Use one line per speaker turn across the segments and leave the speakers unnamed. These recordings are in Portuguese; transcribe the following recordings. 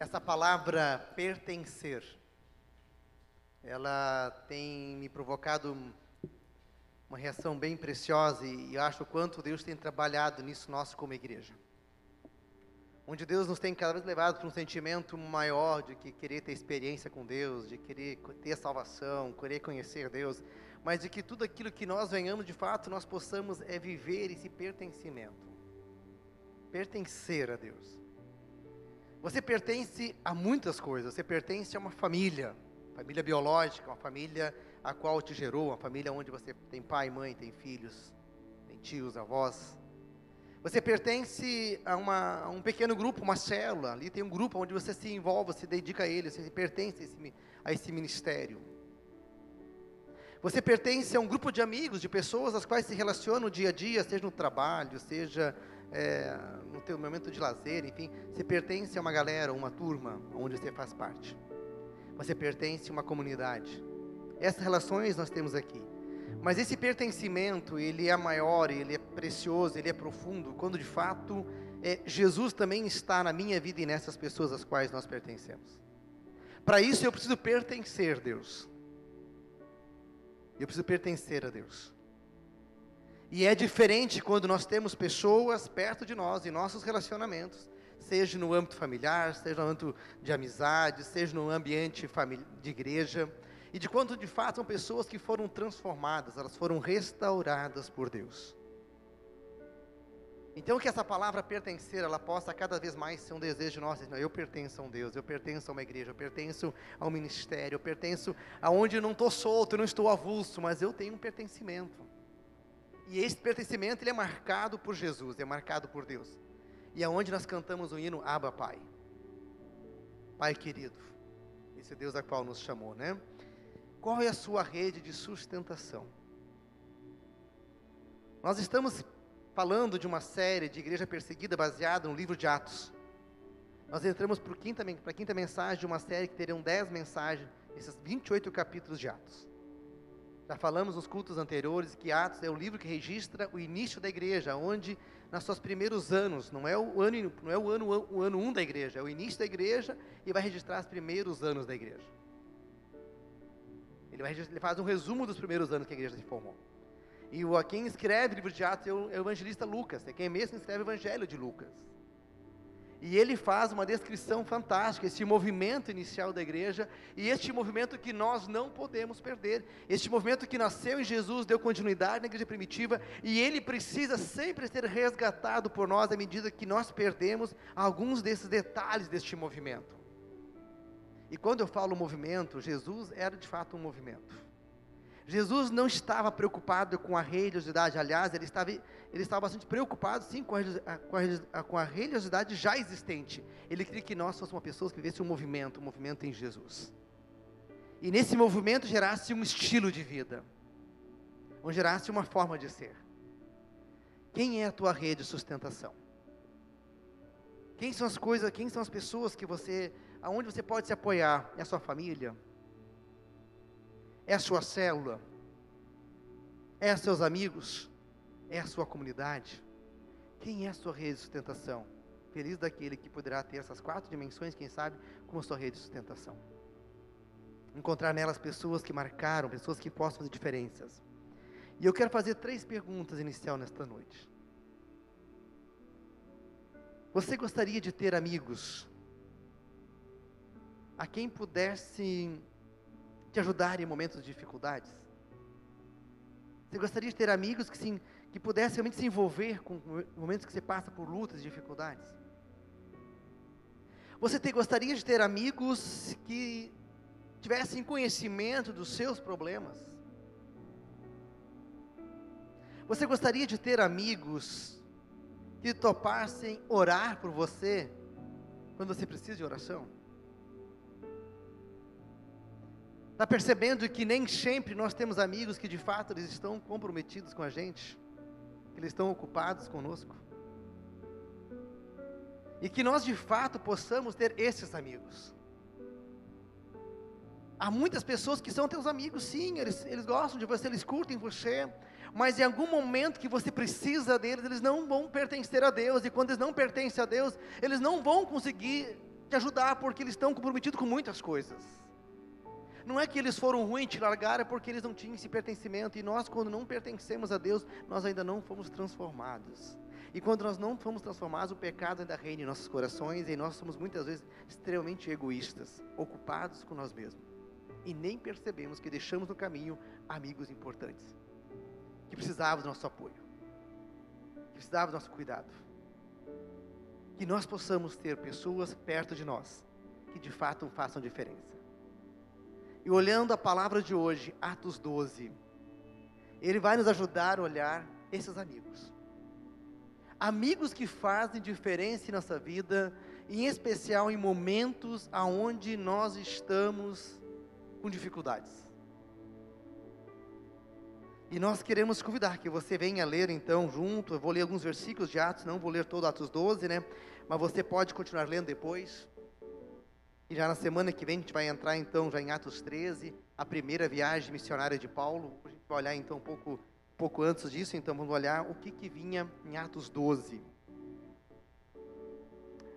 Essa palavra pertencer, ela tem me provocado uma reação bem preciosa e eu acho o quanto Deus tem trabalhado nisso nós como igreja. Onde Deus nos tem cada vez levado para um sentimento maior de que querer ter experiência com Deus, de querer ter salvação, querer conhecer Deus, mas de que tudo aquilo que nós venhamos de fato nós possamos é viver esse pertencimento. Pertencer a Deus. Você pertence a muitas coisas. Você pertence a uma família, família biológica, uma família a qual te gerou, uma família onde você tem pai, mãe, tem filhos, tem tios, avós. Você pertence a, uma, a um pequeno grupo, uma célula. Ali tem um grupo onde você se envolve, se dedica a ele, você pertence a esse, a esse ministério. Você pertence a um grupo de amigos, de pessoas às quais se relaciona no dia a dia, seja no trabalho, seja é, no teu momento de lazer, enfim, você pertence a uma galera, uma turma, onde você faz parte. Você pertence a uma comunidade. Essas relações nós temos aqui. Mas esse pertencimento, ele é maior, ele é precioso, ele é profundo, quando de fato é, Jesus também está na minha vida e nessas pessoas às quais nós pertencemos. Para isso eu preciso pertencer a Deus. Eu preciso pertencer a Deus. E é diferente quando nós temos pessoas perto de nós, em nossos relacionamentos, seja no âmbito familiar, seja no âmbito de amizade, seja no ambiente de igreja, e de quando de fato são pessoas que foram transformadas, elas foram restauradas por Deus. Então que essa palavra pertencer, ela possa cada vez mais ser um desejo nosso, eu pertenço a um Deus, eu pertenço a uma igreja, eu pertenço a um ministério, eu pertenço aonde eu não estou solto, eu não estou avulso, mas eu tenho um pertencimento. E esse pertencimento ele é marcado por Jesus, é marcado por Deus. E aonde nós cantamos o hino Abba Pai. Pai querido. Esse Deus a qual nos chamou, né? Qual é a sua rede de sustentação? Nós estamos falando de uma série de igreja perseguida baseada no livro de Atos. Nós entramos para a quinta, mensagem de uma série que terão dez mensagens, esses 28 capítulos de Atos. Já falamos nos cultos anteriores que Atos é o livro que registra o início da igreja, onde nos seus primeiros anos, não é o ano, não é o ano, o ano um da igreja, é o início da igreja e vai registrar os primeiros anos da igreja. Ele, vai, ele faz um resumo dos primeiros anos que a igreja se formou. E o, quem escreve o livro de Atos é é o evangelista Lucas, é quem mesmo escreve o evangelho de Lucas. E ele faz uma descrição fantástica, esse movimento inicial da igreja, e este movimento que nós não podemos perder. Este movimento que nasceu em Jesus, deu continuidade na igreja primitiva, e ele precisa sempre ser resgatado por nós à medida que nós perdemos alguns desses detalhes deste movimento. E quando eu falo movimento, Jesus era de fato um movimento. Jesus não estava preocupado com a religiosidade, aliás, ele estava, ele estava bastante preocupado, sim, com a, com, a, religiosidade já existente. Ele queria que nós fôssemos uma pessoa que vivesse um movimento, um movimento em Jesus. E nesse movimento gerasse um estilo de vida, ou gerasse uma forma de ser. Quem é a tua rede de sustentação? Quem são as coisas, quem são as pessoas que você, aonde você pode se apoiar? É a sua família? É a sua célula? É a seus amigos? É a sua comunidade? Quem é a sua rede de sustentação? Feliz daquele que poderá ter essas quatro dimensões, quem sabe, como sua rede de sustentação. Encontrar nelas pessoas que marcaram, pessoas que possam fazer diferenças. E eu quero fazer três perguntas inicial nesta noite. Você gostaria de ter amigos a quem pudesse te ajudar em momentos de dificuldades? Você gostaria de ter amigos que, sim, que pudessem realmente se envolver com momentos que você passa por lutas e dificuldades? Você te, gostaria de ter amigos que tivessem conhecimento dos seus problemas? Você gostaria de ter amigos que topassem orar por você quando você precisa de oração? Está percebendo que nem sempre nós temos amigos que de fato eles estão comprometidos com a gente, eles estão ocupados conosco? E que nós de fato possamos ter esses amigos. Há muitas pessoas que são teus amigos, sim, eles, eles gostam de você, eles curtem você, mas em algum momento que você precisa deles, eles não vão pertencer a Deus, e quando eles não pertencem a Deus, eles não vão conseguir te ajudar porque eles estão comprometidos com muitas coisas. Não é que eles foram ruins te largaram, é porque eles não tinham esse pertencimento. E nós, quando não pertencemos a Deus, nós ainda não fomos transformados. E quando nós não fomos transformados, o pecado ainda reina em nossos corações e nós somos muitas vezes extremamente egoístas, ocupados com nós mesmos. E nem percebemos que deixamos no caminho amigos importantes, que precisavam do nosso apoio, que precisavam do nosso cuidado. Que nós possamos ter pessoas perto de nós que de fato façam diferença. E olhando a palavra de hoje, Atos 12, ele vai nos ajudar a olhar esses amigos amigos que fazem diferença em nossa vida, em especial em momentos aonde nós estamos com dificuldades. E nós queremos convidar que você venha ler então junto, eu vou ler alguns versículos de Atos, não vou ler todo Atos 12, né? Mas você pode continuar lendo depois. E já na semana que vem a gente vai entrar então já em Atos 13, a primeira viagem missionária de Paulo. A gente vai olhar então um pouco pouco antes disso, então vamos olhar o que, que vinha em Atos 12.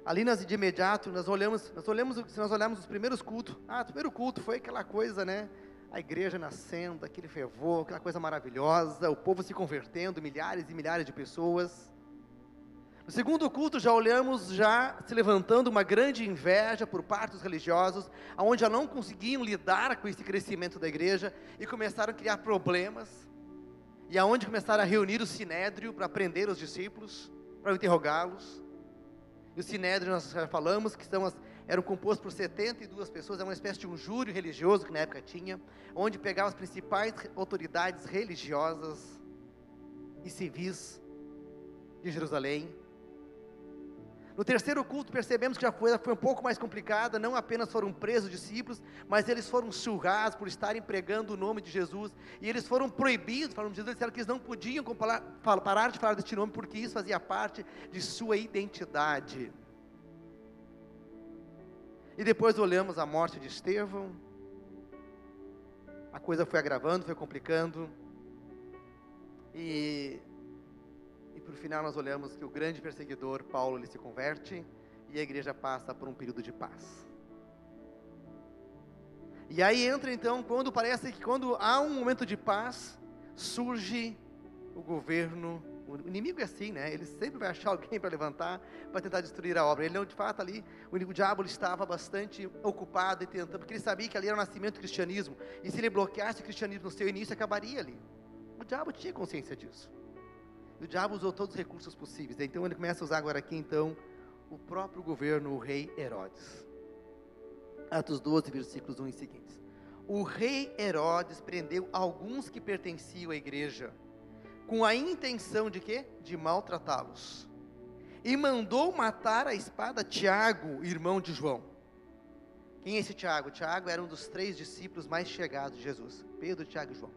Ali nós de imediato, nós olhamos, nós olhamos, se nós olharmos os primeiros cultos, ah, o primeiro culto foi aquela coisa, né? A igreja nascendo, aquele fervor, aquela coisa maravilhosa, o povo se convertendo, milhares e milhares de pessoas. No segundo culto já olhamos já se levantando uma grande inveja por parte dos religiosos, aonde já não conseguiam lidar com esse crescimento da igreja e começaram a criar problemas e aonde começaram a reunir o sinédrio para prender os discípulos, para interrogá-los. E o sinédrio, nós já falamos, que são as, eram compostos por 72 pessoas, é uma espécie de um júri religioso que na época tinha, onde pegava as principais autoridades religiosas e civis de Jerusalém no terceiro culto, percebemos que a coisa foi um pouco mais complicada. Não apenas foram presos discípulos, mas eles foram surrados por estarem pregando o nome de Jesus. E eles foram proibidos, falando de Jesus, disseram que eles não podiam parar de falar deste nome, porque isso fazia parte de sua identidade. E depois olhamos a morte de Estevão. A coisa foi agravando, foi complicando. E e por final nós olhamos que o grande perseguidor, Paulo, ele se converte e a igreja passa por um período de paz. E aí entra então, quando parece que quando há um momento de paz, surge o governo, o inimigo é assim, né? Ele sempre vai achar alguém para levantar, para tentar destruir a obra. Ele não, de fato, ali, o, o diabo estava bastante ocupado e tentando, porque ele sabia que ali era o nascimento do cristianismo, e se ele bloqueasse o cristianismo no seu início, acabaria ali. O diabo tinha consciência disso. E o diabo usou todos os recursos possíveis. Então ele começa a usar agora aqui, então, o próprio governo, o rei Herodes. Atos 12, versículos 1 e seguintes. O rei Herodes prendeu alguns que pertenciam à igreja, com a intenção de quê? De maltratá-los. E mandou matar a espada Tiago, irmão de João. Quem é esse Tiago? Tiago era um dos três discípulos mais chegados de Jesus. Pedro, Tiago e João.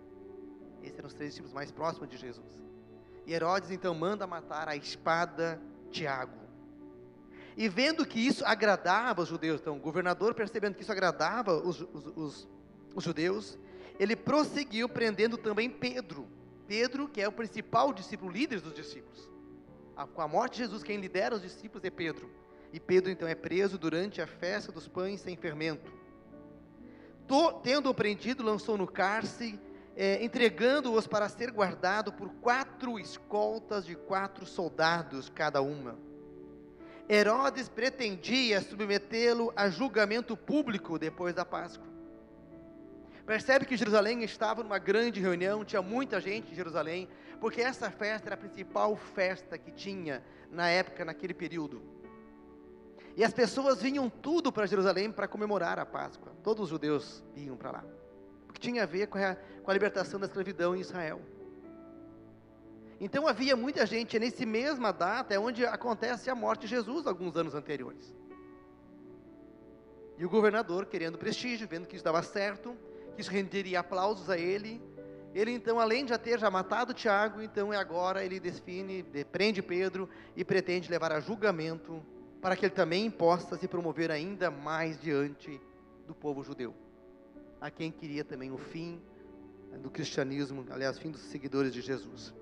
Esses eram os três discípulos mais próximos de Jesus. E Herodes então manda matar a espada Tiago. E vendo que isso agradava os judeus, então o governador percebendo que isso agradava os, os, os, os judeus, ele prosseguiu prendendo também Pedro. Pedro, que é o principal discípulo, líder dos discípulos. A, com a morte de Jesus, quem lidera os discípulos é Pedro. E Pedro então é preso durante a festa dos pães sem fermento. tendo-o prendido, lançou no cárcere é, entregando-os para ser guardado por quatro escoltas de quatro soldados cada uma. Herodes pretendia submetê-lo a julgamento público depois da Páscoa. Percebe que Jerusalém estava numa grande reunião, tinha muita gente em Jerusalém, porque essa festa era a principal festa que tinha na época, naquele período. E as pessoas vinham tudo para Jerusalém para comemorar a Páscoa. Todos os judeus vinham para lá que tinha a ver com a, com a libertação da escravidão em Israel. Então havia muita gente nesse mesma data, é onde acontece a morte de Jesus alguns anos anteriores. E o governador, querendo prestígio, vendo que isso dava certo, que isso renderia aplausos a ele, ele então, além de já ter já matado Tiago, então é agora ele define, prende Pedro e pretende levar a julgamento para que ele também possa se promover ainda mais diante do povo judeu a quem queria também o fim do cristianismo, aliás, fim dos seguidores de Jesus.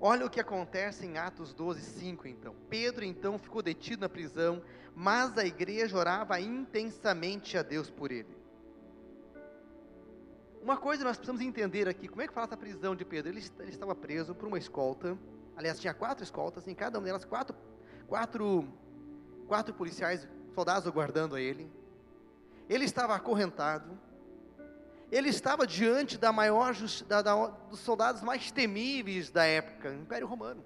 Olha o que acontece em Atos 12, 5, então. Pedro, então, ficou detido na prisão, mas a igreja orava intensamente a Deus por ele. Uma coisa nós precisamos entender aqui, como é que fala essa prisão de Pedro? Ele, ele estava preso por uma escolta, aliás, tinha quatro escoltas, em cada uma delas quatro, quatro, quatro policiais, soldados aguardando a ele. Ele estava acorrentado, ele estava diante da maior da, da, dos soldados mais temíveis da época, o Império Romano.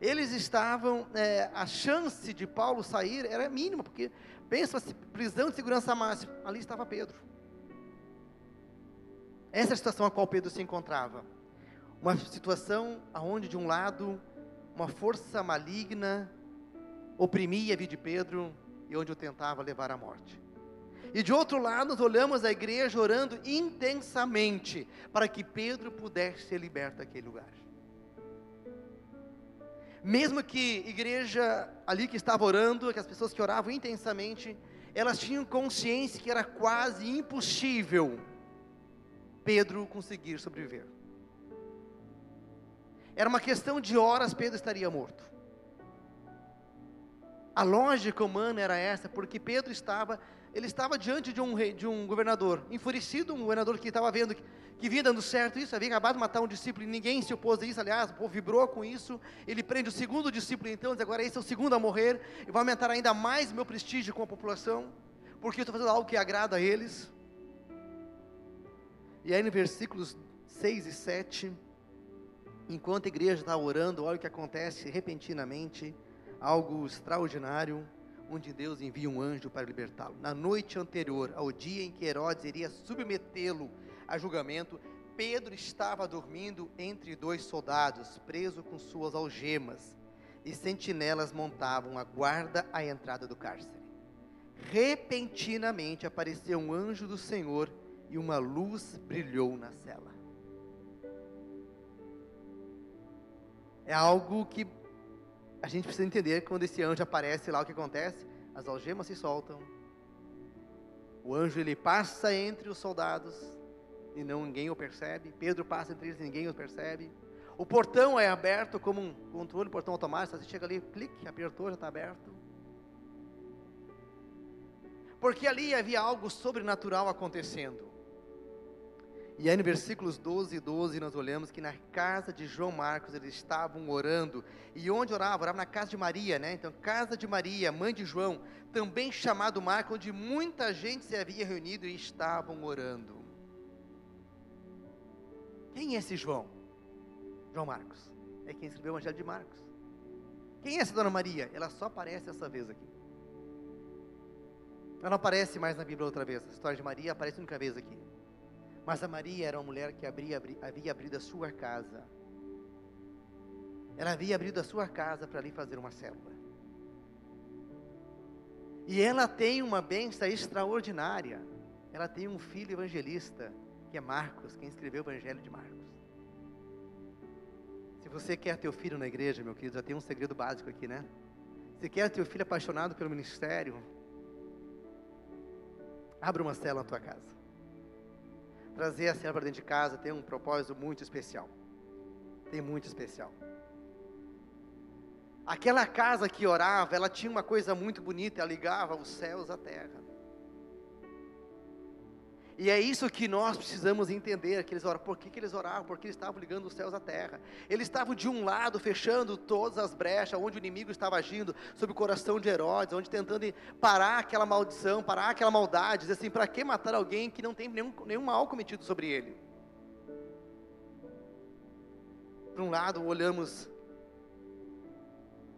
Eles estavam, é, a chance de Paulo sair era mínima, porque pensa se prisão de segurança máxima, ali estava Pedro. Essa é a situação a qual Pedro se encontrava. Uma situação onde de um lado uma força maligna oprimia a vida de Pedro e onde o tentava levar à morte. E de outro lado, olhamos a igreja orando intensamente para que Pedro pudesse ser liberto daquele lugar. Mesmo que igreja ali que estava orando, que as pessoas que oravam intensamente, elas tinham consciência que era quase impossível Pedro conseguir sobreviver. Era uma questão de horas, Pedro estaria morto. A lógica humana era essa, porque Pedro estava ele estava diante de um rei, de um governador, enfurecido, um governador que estava vendo que, que vinha dando certo isso, havia acabado de matar um discípulo e ninguém se opôs a isso, aliás, o povo vibrou com isso, ele prende o segundo discípulo então, diz agora esse é o segundo a morrer, e vai aumentar ainda mais meu prestígio com a população, porque eu estou fazendo algo que agrada a eles. E aí no versículos 6 e 7, enquanto a igreja está orando, olha o que acontece repentinamente, algo extraordinário, onde Deus envia um anjo para libertá-lo. Na noite anterior ao dia em que Herodes iria submetê-lo a julgamento, Pedro estava dormindo entre dois soldados, preso com suas algemas, e sentinelas montavam a guarda à entrada do cárcere. Repentinamente apareceu um anjo do Senhor e uma luz brilhou na cela. É algo que a gente precisa entender quando esse anjo aparece lá, o que acontece? As algemas se soltam. O anjo ele passa entre os soldados e não ninguém o percebe. Pedro passa entre eles e ninguém o percebe. O portão é aberto como um controle, portão automático. Você chega ali, clique, apertou, já está aberto. Porque ali havia algo sobrenatural acontecendo. E aí no versículos 12 e 12 nós olhamos que na casa de João Marcos eles estavam orando. E onde oravam? Oravam na casa de Maria, né? Então, casa de Maria, mãe de João, também chamado Marcos, onde muita gente se havia reunido e estavam orando. Quem é esse João? João Marcos. É quem escreveu o Evangelho de Marcos. Quem é essa Dona Maria? Ela só aparece essa vez aqui. Ela não aparece mais na Bíblia outra vez. A história de Maria aparece única vez aqui. Mas a Maria era uma mulher que abria, havia abrido a sua casa. Ela havia abrido a sua casa para ali fazer uma célula. E ela tem uma bênção extraordinária. Ela tem um filho evangelista, que é Marcos, quem escreveu o Evangelho de Marcos. Se você quer ter o filho na igreja, meu querido, já tem um segredo básico aqui, né? Se quer ter o filho apaixonado pelo ministério, abra uma célula na tua casa trazer a célula para dentro de casa tem um propósito muito especial. Tem muito especial. Aquela casa que orava, ela tinha uma coisa muito bonita, ela ligava os céus à terra. E é isso que nós precisamos entender, que eles oravam, por que, que eles oravam? Porque eles estavam ligando os céus à terra. Eles estavam de um lado fechando todas as brechas, onde o inimigo estava agindo sobre o coração de Herodes, onde tentando parar aquela maldição, parar aquela maldade, dizer assim, para que matar alguém que não tem nenhum, nenhum mal cometido sobre ele? Por um lado, olhamos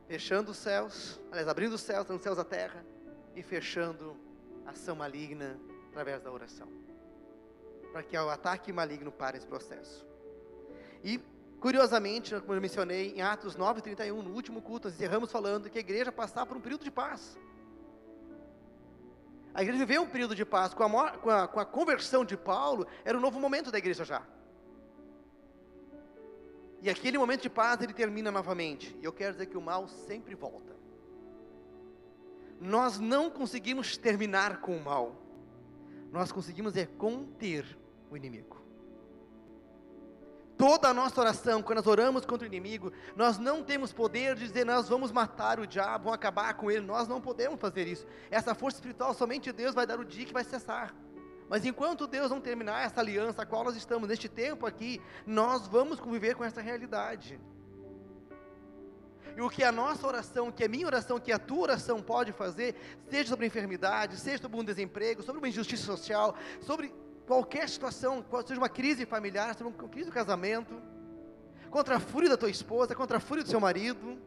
fechando os céus, aliás, abrindo os céus, dando os céus à terra, e fechando a ação maligna através da oração para que o ataque maligno pare esse processo. E, curiosamente, como eu mencionei, em Atos 9, 31, no último culto, nós encerramos falando que a igreja passava por um período de paz. A igreja viveu um período de paz. Com a, com, a, com a conversão de Paulo, era um novo momento da igreja já. E aquele momento de paz ele termina novamente. E eu quero dizer que o mal sempre volta. Nós não conseguimos terminar com o mal. Nós conseguimos é conter o inimigo. Toda a nossa oração, quando nós oramos contra o inimigo, nós não temos poder de dizer nós vamos matar o diabo, vamos acabar com ele. Nós não podemos fazer isso. Essa força espiritual somente Deus vai dar o dia que vai cessar. Mas enquanto Deus não terminar essa aliança a qual nós estamos neste tempo aqui, nós vamos conviver com essa realidade. E o que a nossa oração, que a minha oração, que a tua oração pode fazer, seja sobre enfermidade, seja sobre um desemprego, sobre uma injustiça social, sobre qualquer situação, seja uma crise familiar, seja uma crise do casamento, contra a fúria da tua esposa, contra a fúria do seu marido,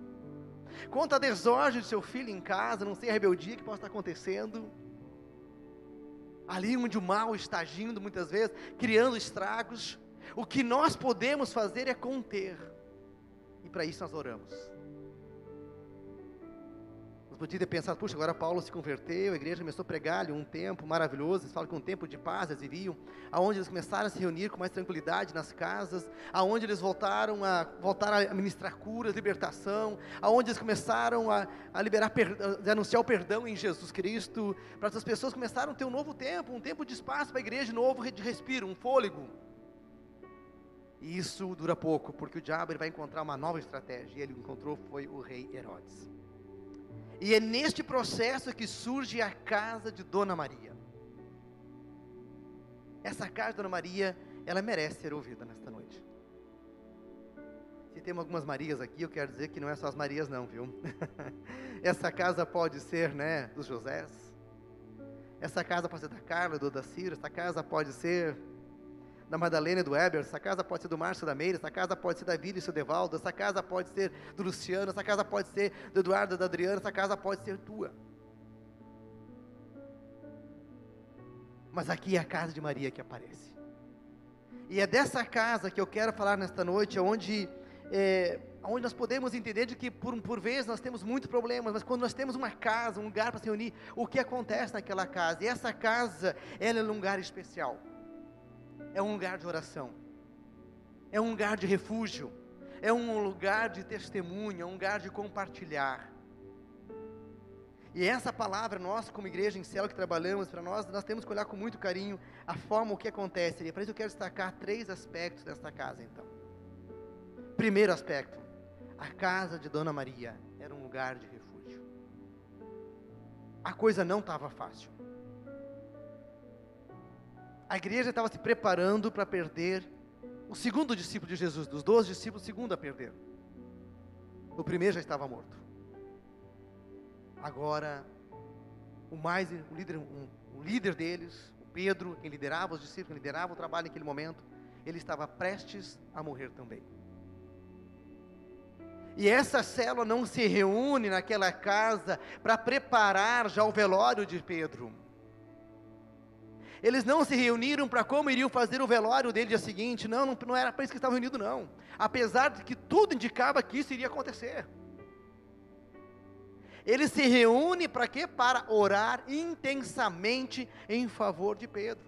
contra a desordem do seu filho em casa, não sei a rebeldia que possa estar acontecendo, ali onde o mal está agindo muitas vezes, criando estragos, o que nós podemos fazer é conter, e para isso nós oramos. Podia ter pensado, puxa, agora Paulo se converteu, a igreja começou a pregar ali um tempo maravilhoso, eles falam que um tempo de paz eles viviam, aonde eles começaram a se reunir com mais tranquilidade nas casas, aonde eles voltaram a voltar a ministrar curas, libertação, aonde eles começaram a, a liberar, a anunciar o perdão em Jesus Cristo, para as pessoas começaram a ter um novo tempo, um tempo de espaço para a igreja, novo de respiro, um fôlego. E isso dura pouco, porque o diabo ele vai encontrar uma nova estratégia, e ele encontrou foi o rei Herodes. E é neste processo que surge a casa de Dona Maria. Essa casa de Dona Maria, ela merece ser ouvida nesta noite. Se tem algumas Marias aqui, eu quero dizer que não é só as Marias não, viu? Essa casa pode ser, né, dos Josés. Essa casa pode ser da Carla, do Daciro. Essa casa pode ser da Madalena e do Weber, essa casa pode ser do Márcio da Meire, essa casa pode ser da Vila e do Devaldo, essa casa pode ser do Luciano, essa casa pode ser do Eduardo e da Adriana, essa casa pode ser tua. Mas aqui é a casa de Maria que aparece. E é dessa casa que eu quero falar nesta noite, onde, é, onde nós podemos entender de que por, por vezes nós temos muitos problemas, mas quando nós temos uma casa, um lugar para se unir, o que acontece naquela casa? E essa casa, ela é um lugar especial é um lugar de oração, é um lugar de refúgio, é um lugar de testemunho, é um lugar de compartilhar. E essa palavra, nós como igreja em céu que trabalhamos, para nós, nós temos que olhar com muito carinho a forma o que acontece. E para isso eu quero destacar três aspectos desta casa, então. Primeiro aspecto, a casa de Dona Maria era um lugar de refúgio. A coisa não estava fácil. A igreja estava se preparando para perder o segundo discípulo de Jesus, dos doze discípulos, o segundo a perder. O primeiro já estava morto. Agora, o mais, o líder, um, o líder deles, o Pedro, quem liderava os discípulos, quem liderava o trabalho naquele momento, ele estava prestes a morrer também. E essa célula não se reúne naquela casa para preparar já o velório de Pedro. Eles não se reuniram para como iriam fazer o velório dele dia seguinte. Não, não, não era para isso que estavam reunidos, não. Apesar de que tudo indicava que isso iria acontecer. Eles se reúnem para quê? Para orar intensamente em favor de Pedro.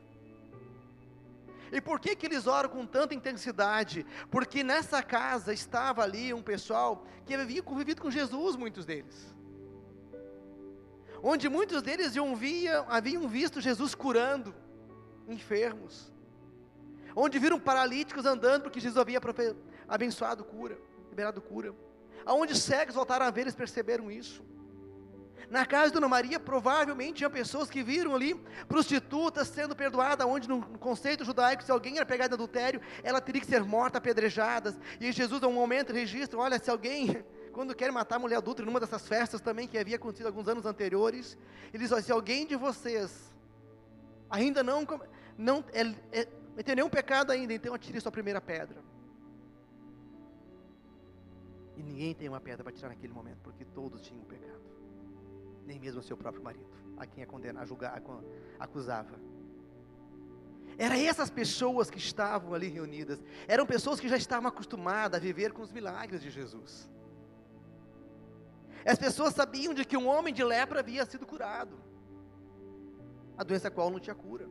E por que, que eles oram com tanta intensidade? Porque nessa casa estava ali um pessoal que havia convivido com Jesus, muitos deles onde muitos deles via, haviam visto Jesus curando enfermos, onde viram paralíticos andando porque Jesus havia abençoado cura, liberado cura, aonde cegos voltaram a ver, eles perceberam isso. Na casa de Dona Maria, provavelmente tinha pessoas que viram ali prostitutas sendo perdoadas, onde no conceito judaico, se alguém era pegado em adultério, ela teria que ser morta, apedrejadas. E Jesus, a um momento, registra: olha, se alguém quando quer matar a mulher adulta, numa dessas festas também que havia acontecido alguns anos anteriores, ele diz: se alguém de vocês ainda não, não é, é, tem nenhum pecado ainda, então atire sua primeira pedra. E ninguém tem uma pedra para tirar naquele momento, porque todos tinham pecado. Nem mesmo seu próprio marido, a quem a condenar, a julgar, a acusava. Eram essas pessoas que estavam ali reunidas. Eram pessoas que já estavam acostumadas a viver com os milagres de Jesus. As pessoas sabiam de que um homem de lepra havia sido curado. A doença qual não tinha cura.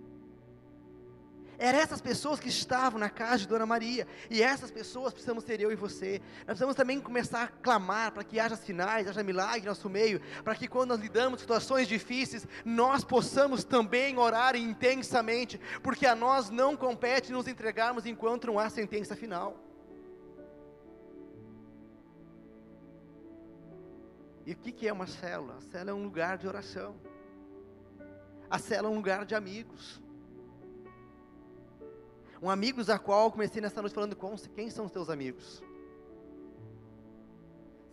Eram essas pessoas que estavam na casa de Dona Maria. E essas pessoas precisamos ser eu e você. Nós precisamos também começar a clamar para que haja sinais, haja milagre no nosso meio. Para que quando nós lidamos com situações difíceis, nós possamos também orar intensamente. Porque a nós não compete nos entregarmos enquanto não há sentença final. E o que, que é uma célula? A célula é um lugar de oração. A célula é um lugar de amigos. Um amigos a qual comecei nessa noite falando com quem são os teus amigos.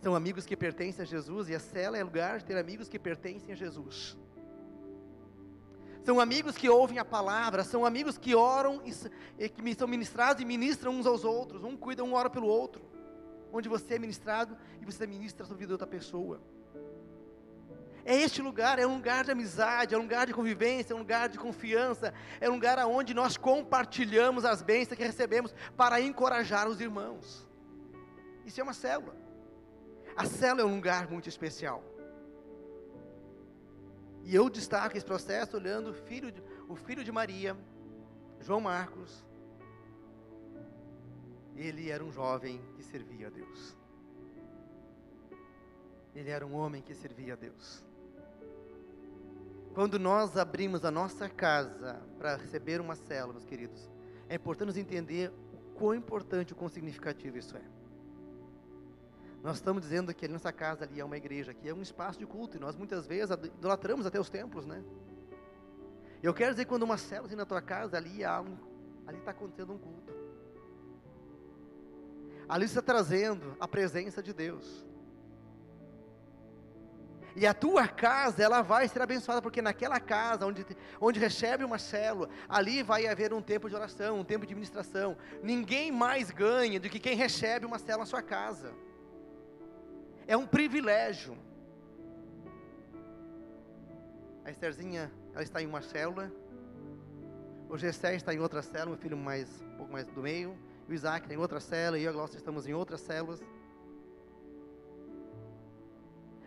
São amigos que pertencem a Jesus e a cela é lugar de ter amigos que pertencem a Jesus. São amigos que ouvem a palavra, são amigos que oram e, e que são ministrados e ministram uns aos outros. Um cuida, um ora pelo outro. Onde você é ministrado e você ministra a sua vida de outra pessoa. É este lugar, é um lugar de amizade, é um lugar de convivência, é um lugar de confiança, é um lugar onde nós compartilhamos as bênçãos que recebemos para encorajar os irmãos. Isso é uma célula. A célula é um lugar muito especial. E eu destaco esse processo olhando o filho de, o filho de Maria, João Marcos. Ele era um jovem que servia a Deus. Ele era um homem que servia a Deus. Quando nós abrimos a nossa casa para receber uma célula, meus queridos, é importante nos entender o quão importante, o quão significativo isso é. Nós estamos dizendo que a nossa casa ali é uma igreja, que é um espaço de culto, e nós muitas vezes idolatramos até os templos, né? Eu quero dizer que quando uma célula assim na tua casa, ali há um, ali está acontecendo um culto. Ali está trazendo a presença de Deus. E a tua casa, ela vai ser abençoada, porque naquela casa, onde, onde recebe uma célula, ali vai haver um tempo de oração, um tempo de ministração. Ninguém mais ganha do que quem recebe uma célula na sua casa. É um privilégio. A Estherzinha, ela está em uma célula. O Gessé está em outra célula, meu filho mais, um pouco mais do meio. O Isaac está em outra célula, e eu e a estamos em outras células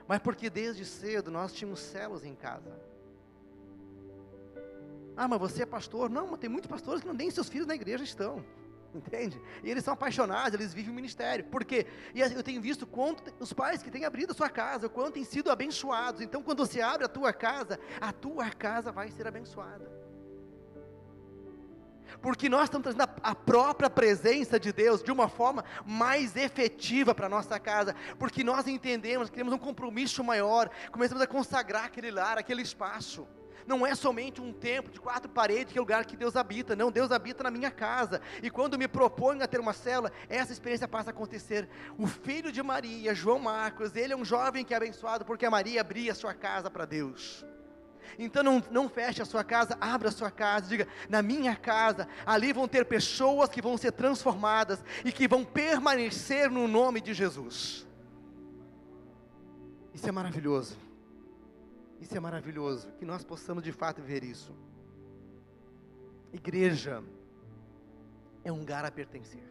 mas porque desde cedo nós tínhamos células em casa. Ah, mas você é pastor? Não, mas tem muitos pastores que não nem seus filhos na igreja estão. Entende? E eles são apaixonados, eles vivem o ministério. Por quê? E eu tenho visto quanto os pais que têm abrido a sua casa, o quanto têm sido abençoados. Então, quando você abre a tua casa, a tua casa vai ser abençoada porque nós estamos trazendo a, própria presença de Deus de uma forma mais efetiva para a nossa casa, porque nós entendemos que temos um compromisso maior, começamos a consagrar aquele lar, aquele espaço. Não é somente um templo de quatro paredes que é o lugar que Deus habita, não, Deus habita na minha casa. E quando me proponho a ter uma célula, essa experiência passa a acontecer. O filho de Maria, João Marcos, ele é um jovem que é abençoado porque a Maria abria sua casa para Deus. Então não, não feche a sua casa, abra a sua casa, diga: na minha casa, ali vão ter pessoas que vão ser transformadas e que vão permanecer no nome de Jesus. Isso é maravilhoso. Isso é maravilhoso, que nós possamos de fato ver isso. Igreja é um lugar a pertencer.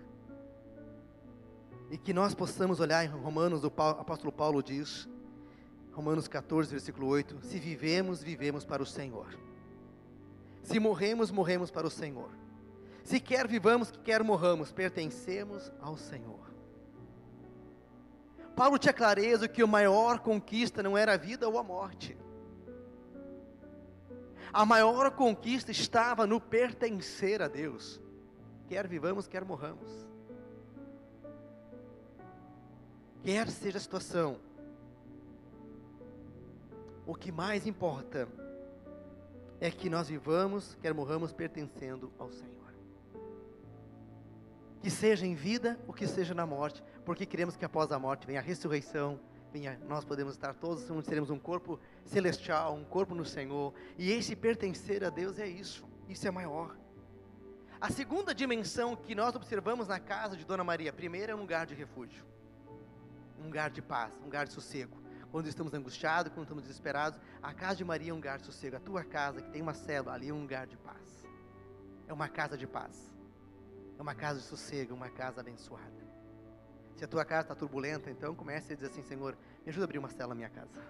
E que nós possamos olhar em Romanos, o apóstolo Paulo diz: Romanos 14, versículo 8: Se vivemos, vivemos para o Senhor. Se morremos, morremos para o Senhor. Se quer vivamos, quer morramos, pertencemos ao Senhor. Paulo tinha clareza que a maior conquista não era a vida ou a morte. A maior conquista estava no pertencer a Deus. Quer vivamos, quer morramos. Quer seja a situação, o que mais importa é que nós vivamos, quer morramos, pertencendo ao Senhor. Que seja em vida ou que seja na morte, porque queremos que após a morte venha a ressurreição, venha, nós podemos estar todos, teremos um corpo celestial, um corpo no Senhor, e esse pertencer a Deus é isso, isso é maior. A segunda dimensão que nós observamos na casa de Dona Maria, primeiro é um lugar de refúgio, um lugar de paz, um lugar de sossego quando estamos angustiados, quando estamos desesperados, a casa de Maria é um lugar de sossego. A tua casa, que tem uma célula, ali é um lugar de paz. É uma casa de paz. É uma casa de sossego, uma casa abençoada. Se a tua casa está turbulenta, então comece a dizer assim, Senhor, me ajuda a abrir uma célula na minha casa.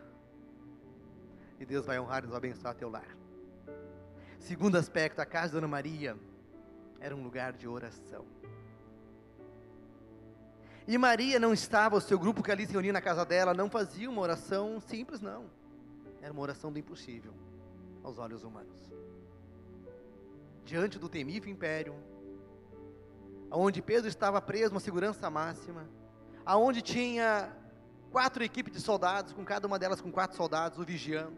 E Deus vai honrar e nos abençoar teu lar. Segundo aspecto, a casa de Dona Maria era um lugar de oração. E Maria não estava, o seu grupo que ali se reunia na casa dela, não fazia uma oração simples, não. Era uma oração do impossível, aos olhos humanos. Diante do temível império, aonde Pedro estava preso, uma segurança máxima, aonde tinha quatro equipes de soldados, com cada uma delas com quatro soldados, o vigiando.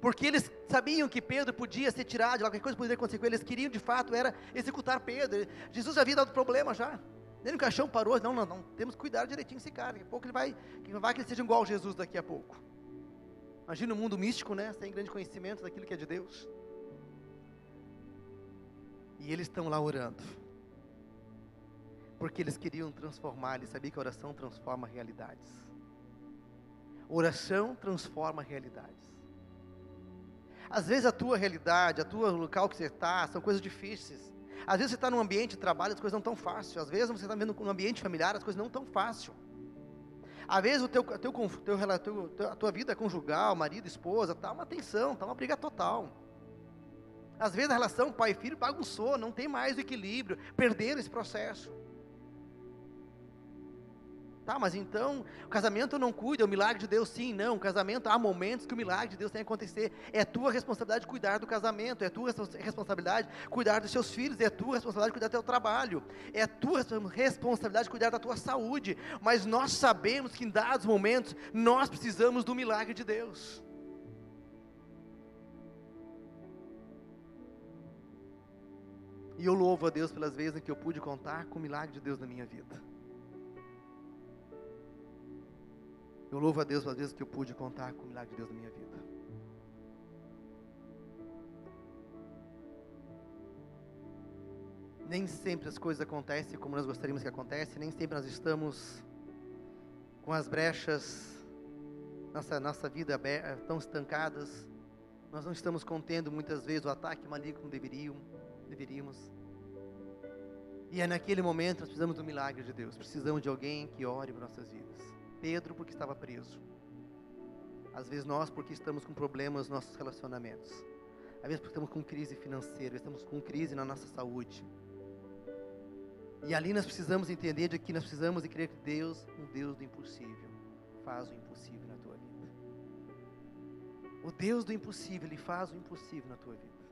Porque eles sabiam que Pedro podia ser tirado qualquer coisa poderia acontecer com ele, eles queriam de fato era executar Pedro. Jesus havia dado problema já. Nem no caixão parou, não, não, não, temos que cuidar direitinho desse cara, daqui a pouco ele vai, vai que ele seja igual a Jesus daqui a pouco. Imagina o um mundo místico, né, sem grande conhecimento daquilo que é de Deus. E eles estão lá orando. Porque eles queriam transformar, eles sabiam que a oração transforma realidades. Oração transforma realidades. Às vezes a tua realidade, a tua local que você está, são coisas difíceis. Às vezes você está num ambiente de trabalho, as coisas não estão fáceis. Às vezes você está vendo num ambiente familiar, as coisas não estão fáceis. Às vezes o teu, teu, teu, teu, a tua vida conjugal, marido, esposa, está uma tensão, está uma briga total. Às vezes a relação pai e filho bagunçou, não tem mais o equilíbrio, perderam esse processo. Tá, mas então, o casamento não cuida, é o milagre de Deus sim, não. O casamento, há momentos que o milagre de Deus tem que acontecer. É tua responsabilidade cuidar do casamento, é tua responsabilidade cuidar dos seus filhos, é tua responsabilidade cuidar do teu trabalho, é tua responsabilidade cuidar da tua saúde. Mas nós sabemos que em dados momentos nós precisamos do milagre de Deus. E eu louvo a Deus pelas vezes em que eu pude contar com o milagre de Deus na minha vida. Eu louvo a Deus pelas vezes que eu pude contar com o milagre de Deus na minha vida. Nem sempre as coisas acontecem como nós gostaríamos que acontecesse, nem sempre nós estamos com as brechas, nossa, nossa vida tão estancadas, nós não estamos contendo muitas vezes o ataque maligno como deveriam, deveríamos. E é naquele momento nós precisamos do milagre de Deus, precisamos de alguém que ore por nossas vidas. Pedro porque estava preso. Às vezes nós porque estamos com problemas nos nossos relacionamentos. Às vezes porque estamos com crise financeira, estamos com crise na nossa saúde. E ali nós precisamos entender de que nós precisamos e crer que Deus, um Deus do impossível, faz o impossível na tua vida. O Deus do impossível, Ele faz o impossível na tua vida.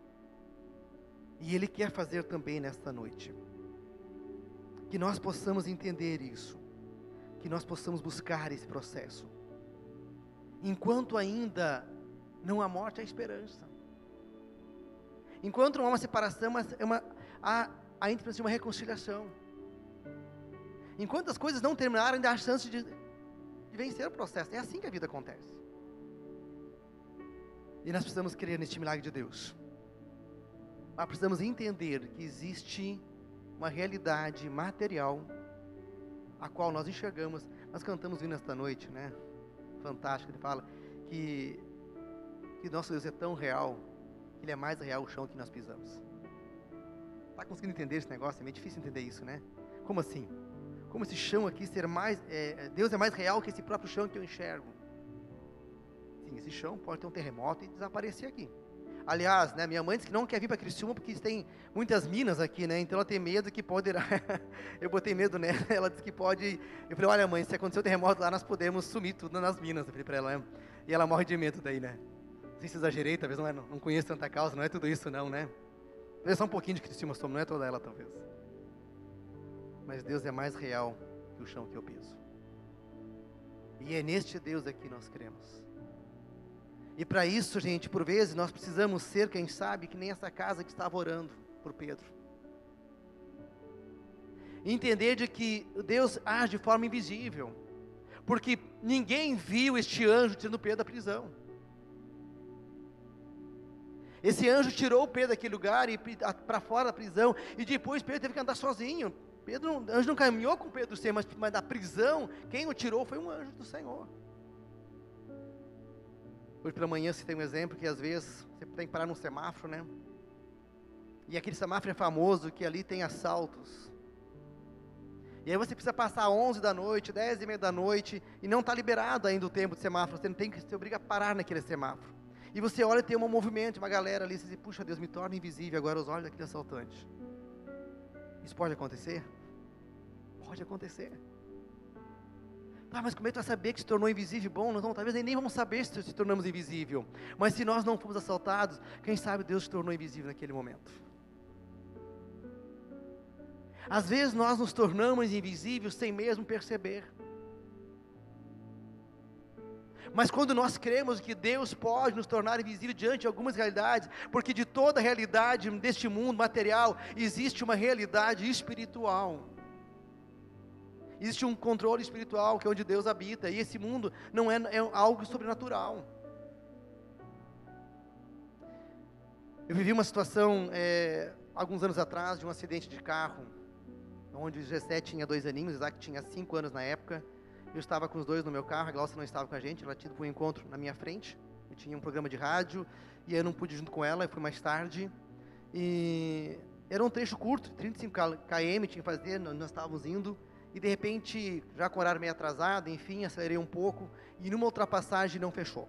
E Ele quer fazer também nesta noite. Que nós possamos entender isso que nós possamos buscar esse processo. Enquanto ainda não há morte, há esperança. Enquanto não há uma separação, é uma, há, ainda precisa de uma reconciliação. Enquanto as coisas não terminaram, ainda há chance de, de vencer o processo. É assim que a vida acontece. E nós precisamos crer neste milagre de Deus. Nós precisamos entender que existe uma realidade material a qual nós enxergamos. Nós cantamos vindo esta noite, né? Fantástico, ele fala que, que nosso Deus é tão real, que ele é mais real o chão que nós pisamos. Está conseguindo entender esse negócio? É meio difícil entender isso, né? Como assim? Como esse chão aqui ser mais. É, Deus é mais real que esse próprio chão que eu enxergo. Sim, esse chão pode ter um terremoto e desaparecer aqui. Aliás, né, minha mãe disse que não quer vir para Criciúma porque tem muitas minas aqui, né? Então ela tem medo que poderá. eu botei medo nela, ela disse que pode. Eu falei, olha mãe, se acontecer um terremoto lá, nós podemos sumir tudo nas minas. Eu falei para ela, né? E ela morre de medo daí, né? Não sei se exagerei, talvez não, é, não, conheço tanta causa, não é tudo isso não, né? Talvez só um pouquinho de Criciúma não é toda ela talvez. Mas Deus é mais real que o chão que eu piso. E é neste Deus aqui nós cremos. E para isso, gente, por vezes nós precisamos ser, quem sabe, que nem essa casa que estava orando por Pedro. Entender de que Deus age de forma invisível, porque ninguém viu este anjo tirando Pedro da prisão. Esse anjo tirou Pedro daquele lugar e para fora da prisão, e depois Pedro teve que andar sozinho. Pedro, o anjo não caminhou com Pedro, mas, mas da prisão, quem o tirou foi um anjo do Senhor. Hoje pela manhã você tem um exemplo que às vezes você tem que parar num semáforo, né? E aquele semáforo é famoso que ali tem assaltos. E aí você precisa passar 11 da noite, 10 e meia da noite, e não está liberado ainda o tempo de semáforo, você não tem que se obriga a parar naquele semáforo. E você olha e tem um movimento, uma galera ali, você diz, puxa Deus, me torna invisível agora os olhos daquele assaltante. Isso pode acontecer? Pode acontecer. Ah, mas como é que tu vai saber que se tornou invisível? Bom, não, talvez nem vamos saber se se tornamos invisível. Mas se nós não fomos assaltados, quem sabe Deus se tornou invisível naquele momento. Às vezes nós nos tornamos invisíveis sem mesmo perceber. Mas quando nós cremos que Deus pode nos tornar invisível diante de algumas realidades, porque de toda realidade deste mundo material existe uma realidade espiritual. Existe um controle espiritual que é onde Deus habita, e esse mundo não é, é algo sobrenatural. Eu vivi uma situação é, alguns anos atrás de um acidente de carro, onde o G7 tinha dois aninhos, Isaac tinha cinco anos na época. Eu estava com os dois no meu carro, a Glaucia não estava com a gente, ela tinha um encontro na minha frente. Eu tinha um programa de rádio e eu não pude ir junto com ela, eu fui mais tarde. E era um trecho curto, 35 km tinha que fazer, nós estávamos indo. E de repente, já com o horário meio atrasado, enfim, acelerei um pouco e numa ultrapassagem não fechou.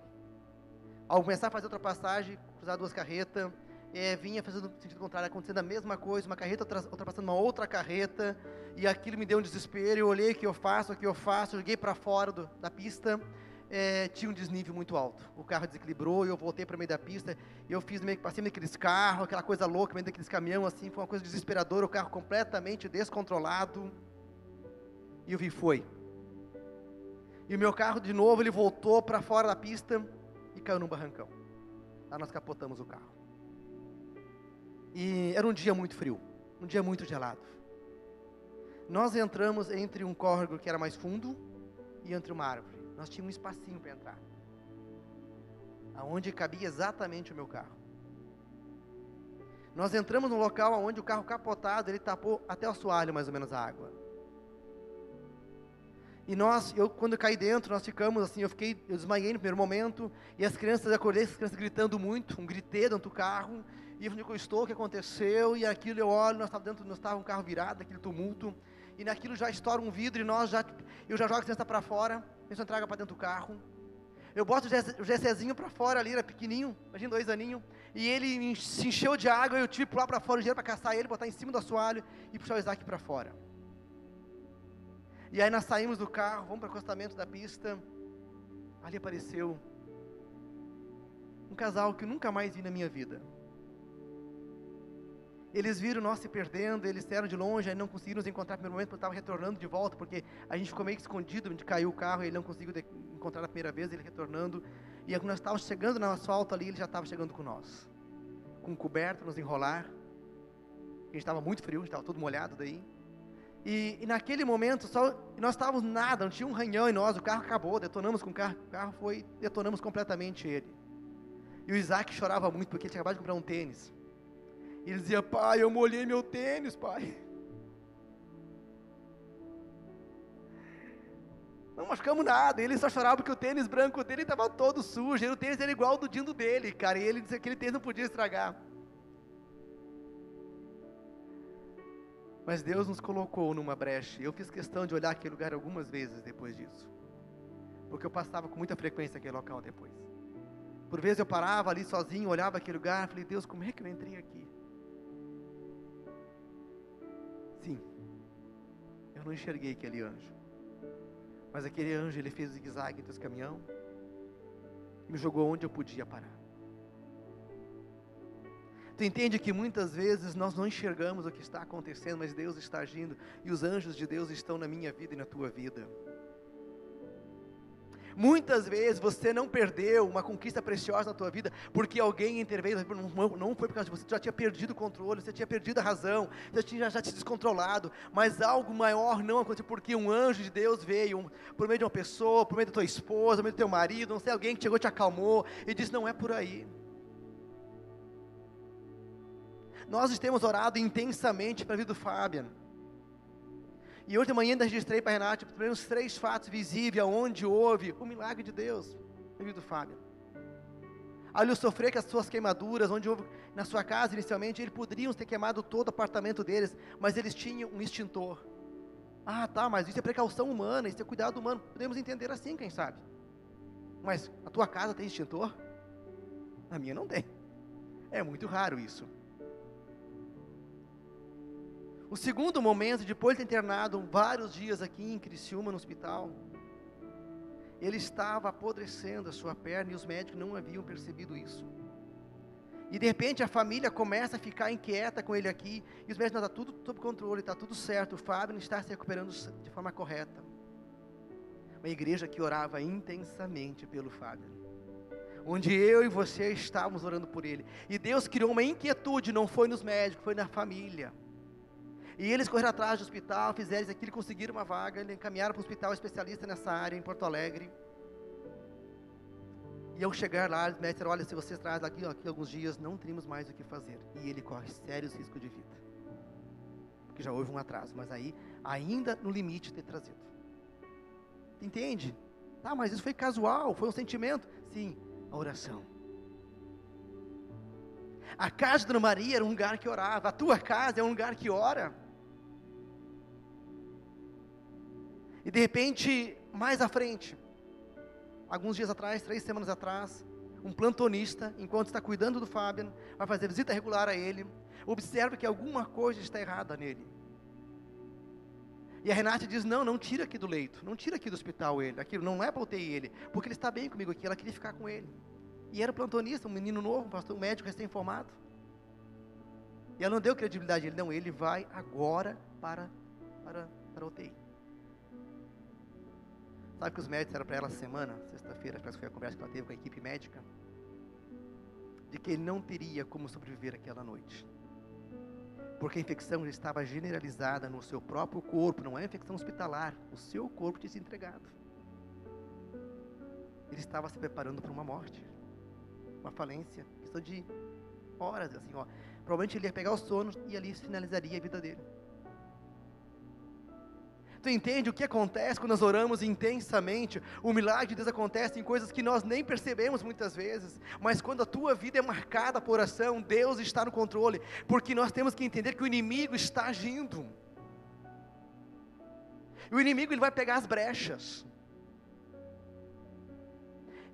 Ao começar a fazer a ultrapassagem, cruzar duas carretas, é, vinha fazendo sentido contrário, acontecendo a mesma coisa, uma carreta ultrapassando uma outra carreta, e aquilo me deu um desespero, eu olhei o que eu faço, o que eu faço, joguei para fora do, da pista, é, tinha um desnível muito alto, o carro desequilibrou, eu voltei para meio da pista, eu fiz meio que passei meio daqueles carros, aquela coisa louca, meio daqueles caminhão, assim, foi uma coisa desesperadora, o carro completamente descontrolado, e eu vi, foi, e o meu carro, de novo, ele voltou para fora da pista, e caiu num barrancão, lá nós capotamos o carro, e era um dia muito frio, um dia muito gelado. Nós entramos entre um córrego que era mais fundo e entre uma árvore. Nós tínhamos um espacinho para entrar. Aonde cabia exatamente o meu carro. Nós entramos no local onde o carro capotado, ele tapou até o assoalho mais ou menos a água. E nós, eu quando eu caí dentro, nós ficamos assim, eu fiquei, eu desmaiei no primeiro momento, e as crianças, eu acordei, as crianças gritando muito, um gritei dentro do carro, e onde eu estou, o que aconteceu, e aquilo eu olho, nós estávamos dentro, nós estava um carro virado, aquele tumulto, e naquilo já estoura um vidro, e nós já, eu já jogo a criança para fora, a criança traga para dentro do carro, eu boto o Gessezinho para fora ali, era pequenininho, imagina dois aninhos, e ele se encheu de água, eu tive que pular para fora o dinheiro para caçar ele, botar em cima do assoalho, e puxar o Isaac para fora. E aí nós saímos do carro, vamos para o acostamento da pista, ali apareceu um casal que nunca mais vi na minha vida. Eles viram nós se perdendo, eles eram de longe, aí não conseguiram nos encontrar no primeiro momento, porque estava retornando de volta, porque a gente ficou meio que escondido, onde caiu o carro, e ele não conseguiu encontrar na primeira vez, ele retornando. E quando nós estávamos chegando no asfalto ali, ele já estava chegando com nós. Com coberta, nos enrolar. A gente estava muito frio, a gente estava todo molhado daí. E, e, naquele momento, só, nós estávamos nada, não tinha um ranhão em nós, o carro acabou, detonamos com o carro, o carro foi, detonamos completamente ele. E o Isaac chorava muito, porque ele tinha acabado de comprar um tênis. E ele dizia, pai, eu molhei meu tênis, pai. Não machucamos nada, ele só chorava porque o tênis branco dele estava todo sujo, e o tênis era igual ao do dindo dele, cara, e ele disse que aquele tênis não podia estragar. Mas Deus nos colocou numa brecha, eu fiz questão de olhar aquele lugar algumas vezes depois disso, porque eu passava com muita frequência aquele local depois. Por vezes eu parava ali sozinho, olhava aquele lugar, falei, Deus, como é que eu entrei aqui? Sim, eu não enxerguei aquele anjo. Mas aquele anjo, ele fez o zigue-zague entre os caminhão e me jogou onde eu podia parar. Tu entende que muitas vezes nós não enxergamos o que está acontecendo, mas Deus está agindo e os anjos de Deus estão na minha vida e na tua vida. Muitas vezes você não perdeu uma conquista preciosa na tua vida porque alguém interveio, não foi por causa de você, você já tinha perdido o controle, você tinha perdido a razão, você tinha já te descontrolado, mas algo maior não aconteceu porque um anjo de Deus veio por meio de uma pessoa, por meio da tua esposa, por meio do teu marido, não sei, alguém que chegou te acalmou e disse: Não é por aí. Nós temos orado intensamente para a vida do Fabian. E hoje de manhã ainda registrei para a Renata pelo menos três fatos visíveis onde houve o milagre de Deus na vida do Fábio. Ao ele sofrer com as suas queimaduras, onde houve na sua casa inicialmente, eles poderiam ter queimado todo o apartamento deles, mas eles tinham um extintor. Ah, tá, mas isso é precaução humana, isso é cuidado humano. Podemos entender assim, quem sabe. Mas a tua casa tem extintor? A minha não tem. É muito raro isso. O segundo momento, depois de ter internado vários dias aqui em Criciúma, no hospital, ele estava apodrecendo a sua perna e os médicos não haviam percebido isso. E de repente a família começa a ficar inquieta com ele aqui, e os médicos, está tudo sob controle, está tudo certo, o Fábio está se recuperando de forma correta. Uma igreja que orava intensamente pelo Fábio. Onde eu e você estávamos orando por ele. E Deus criou uma inquietude, não foi nos médicos, foi na família. E eles correram atrás do hospital, fizeram isso aqui, conseguiram uma vaga, encaminharam para o hospital especialista nessa área em Porto Alegre. E ao chegar lá, eles disseram, olha, se vocês trazem aqui, aqui alguns dias, não teríamos mais o que fazer. E ele corre sérios riscos de vida. Porque já houve um atraso, mas aí, ainda no limite de ter trazido. Entende? Tá, mas isso foi casual, foi um sentimento. Sim, a oração. A casa de Dona Maria era um lugar que orava, a tua casa é um lugar que ora. E de repente, mais à frente, alguns dias atrás, três semanas atrás, um plantonista, enquanto está cuidando do Fábio, vai fazer visita regular a ele, observa que alguma coisa está errada nele. E a Renata diz: Não, não tira aqui do leito, não tira aqui do hospital ele, aquilo não é para UTI ele, porque ele está bem comigo aqui, ela queria ficar com ele. E era plantonista, um menino novo, um pastor, um médico recém-formado. E ela não deu credibilidade ele, não, ele vai agora para, para, para a UTI. Sabe que os médicos disseram para ela semana, sexta-feira, parece que foi a conversa que ela teve com a equipe médica, de que ele não teria como sobreviver aquela noite. Porque a infecção estava generalizada no seu próprio corpo, não é infecção hospitalar, o seu corpo tinha se entregado. Ele estava se preparando para uma morte, uma falência, questão de horas, assim, ó. Provavelmente ele ia pegar o sono e ali finalizaria a vida dele. Tu entende o que acontece quando nós oramos intensamente? O milagre de Deus acontece em coisas que nós nem percebemos muitas vezes, mas quando a tua vida é marcada por oração, Deus está no controle, porque nós temos que entender que o inimigo está agindo. E o inimigo ele vai pegar as brechas.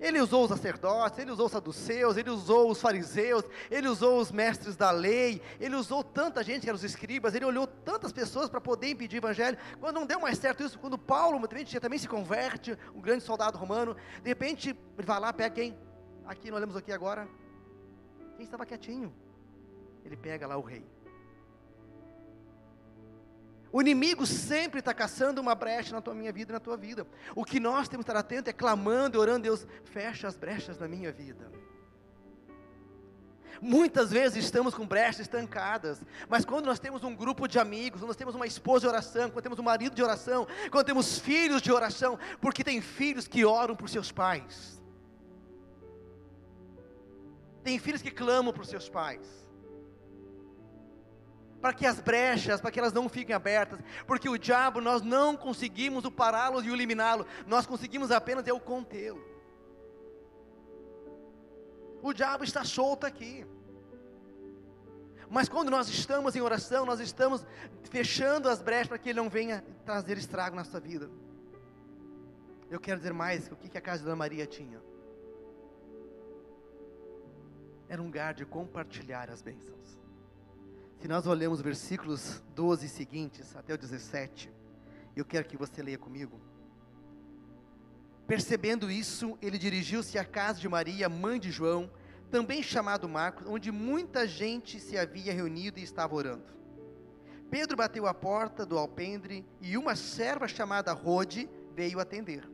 Ele usou os sacerdotes, ele usou os saduceus, ele usou os fariseus, ele usou os mestres da lei, ele usou tanta gente que eram os escribas, ele olhou tantas pessoas para poder impedir o evangelho. Quando não deu mais certo isso, quando Paulo de repente, também se converte, um grande soldado romano, de repente ele vai lá, pega quem? Aqui nós lemos aqui agora. Quem estava quietinho? Ele pega lá o rei. O inimigo sempre está caçando uma brecha na tua minha vida e na tua vida. O que nós temos que estar atento é clamando e orando, Deus, fecha as brechas na minha vida. Muitas vezes estamos com brechas estancadas, mas quando nós temos um grupo de amigos, quando nós temos uma esposa de oração, quando temos um marido de oração, quando temos filhos de oração, porque tem filhos que oram por seus pais, tem filhos que clamam por seus pais, para que as brechas, para que elas não fiquem abertas, porque o diabo nós não conseguimos o pará-lo e o eliminá-lo, nós conseguimos apenas é o contê-lo. O diabo está solto aqui. Mas quando nós estamos em oração, nós estamos fechando as brechas para que ele não venha trazer estrago na sua vida. Eu quero dizer mais, o que a casa da Maria tinha? Era um lugar de compartilhar as bênçãos. Se nós olhamos versículos 12 seguintes até o 17, eu quero que você leia comigo. Percebendo isso, ele dirigiu-se à casa de Maria, mãe de João, também chamado Marcos, onde muita gente se havia reunido e estava orando. Pedro bateu a porta do alpendre e uma serva chamada Rode veio atender.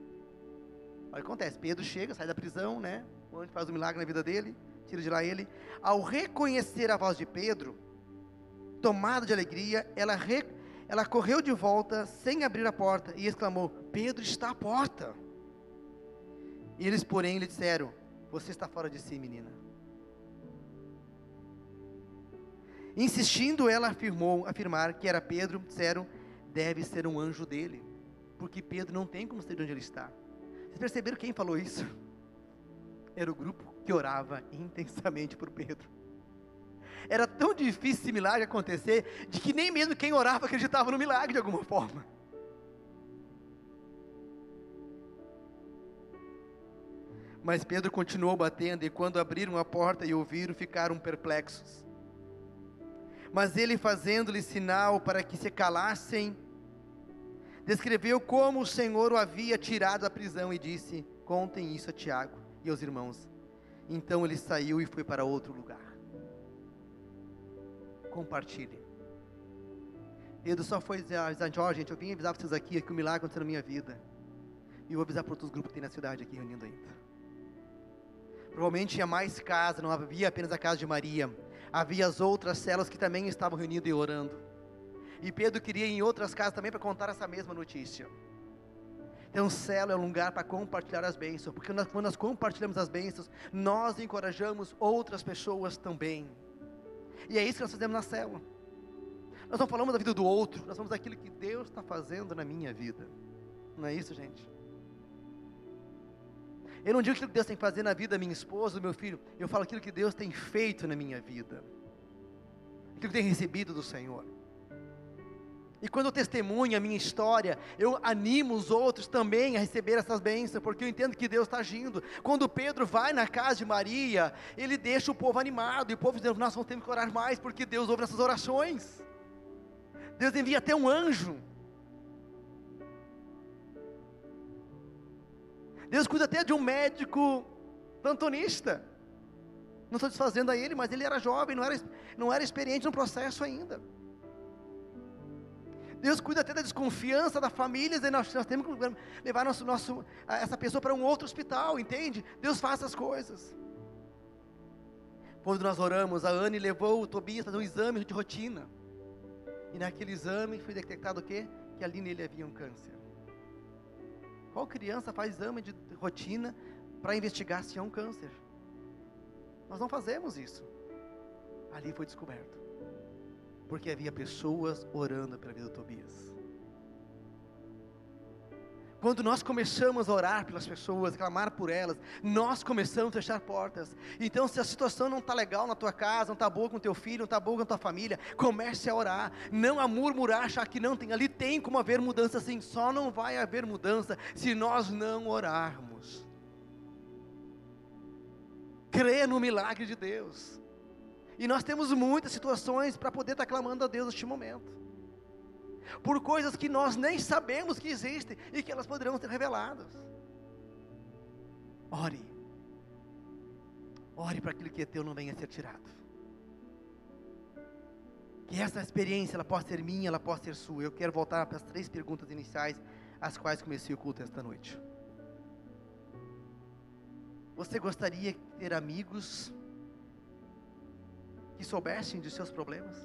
Olha o que acontece: Pedro chega, sai da prisão, né? Onde faz um milagre na vida dele, tira de lá ele. Ao reconhecer a voz de Pedro, tomada de alegria, ela, re, ela correu de volta sem abrir a porta e exclamou: Pedro está à porta. E eles, porém, lhe disseram: Você está fora de si, menina. Insistindo, ela afirmou, afirmar que era Pedro, disseram: Deve ser um anjo dele, porque Pedro não tem como saber onde ele está. Vocês perceberam quem falou isso? Era o grupo que orava intensamente por Pedro. Era tão difícil esse milagre acontecer, de que nem mesmo quem orava acreditava no milagre de alguma forma. Mas Pedro continuou batendo, e quando abriram a porta e ouviram, ficaram perplexos. Mas ele, fazendo-lhe sinal para que se calassem, descreveu como o Senhor o havia tirado da prisão e disse: Contem isso a Tiago e aos irmãos. Então ele saiu e foi para outro lugar compartilhe. Pedro só foi ah, gente, eu vim avisar vocês aqui que o milagre aconteceu na minha vida. E vou avisar para outros grupos que tem na cidade aqui reunindo ainda. Provavelmente tinha mais casa, não havia apenas a casa de Maria. Havia as outras celas que também estavam reunidas e orando. E Pedro queria ir em outras casas também para contar essa mesma notícia. Então, célula é um lugar para compartilhar as bênçãos, porque nós, quando nós compartilhamos as bênçãos, nós encorajamos outras pessoas também. E é isso que nós fazemos na célula. Nós não falamos da vida do outro, nós falamos daquilo que Deus está fazendo na minha vida. Não é isso, gente? Eu não digo aquilo que Deus tem que fazer na vida da minha esposa, do meu filho. Eu falo aquilo que Deus tem feito na minha vida. Aquilo que tem recebido do Senhor. E quando eu testemunho a minha história, eu animo os outros também a receber essas bênçãos, porque eu entendo que Deus está agindo. Quando Pedro vai na casa de Maria, ele deixa o povo animado, e o povo dizendo: Nós vamos ter que orar mais, porque Deus ouve essas orações. Deus envia até um anjo Deus cuida até de um médico plantonista. Não estou desfazendo a ele, mas ele era jovem, não era, não era experiente no processo ainda. Deus cuida até da desconfiança da família, e nós, nós temos que levar nosso, nosso, essa pessoa para um outro hospital, entende? Deus faz essas coisas. Quando nós oramos, a Anne levou o Tobias para um exame de rotina. E naquele exame foi detectado o quê? Que ali nele havia um câncer. Qual criança faz exame de rotina para investigar se é um câncer? Nós não fazemos isso. Ali foi descoberto. Porque havia pessoas orando pela vida de Tobias. Quando nós começamos a orar pelas pessoas, clamar por elas, nós começamos a fechar portas. Então, se a situação não está legal na tua casa, não está boa com teu filho, não está boa com a tua família, comece a orar. Não a murmurar, achar que não tem. Ali tem como haver mudança sim, só não vai haver mudança se nós não orarmos. Crê no milagre de Deus. E nós temos muitas situações para poder estar tá clamando a Deus neste momento por coisas que nós nem sabemos que existem e que elas poderão ser reveladas. Ore. Ore para aquilo que é teu não venha a ser tirado. Que essa experiência ela possa ser minha, ela possa ser sua. Eu quero voltar para as três perguntas iniciais, as quais comecei o culto esta noite. Você gostaria de ter amigos que soubessem de seus problemas?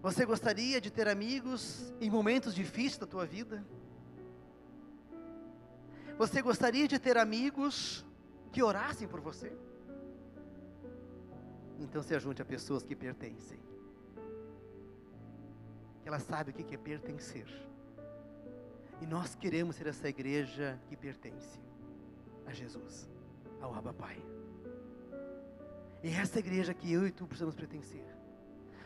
Você gostaria de ter amigos em momentos difíceis da tua vida? Você gostaria de ter amigos que orassem por você? Então se ajunte a pessoas que pertencem. Que ela sabe o que é pertencer. E nós queremos ser essa igreja que pertence a Jesus, ao Abba Pai. E essa igreja que eu e tu precisamos pertencer.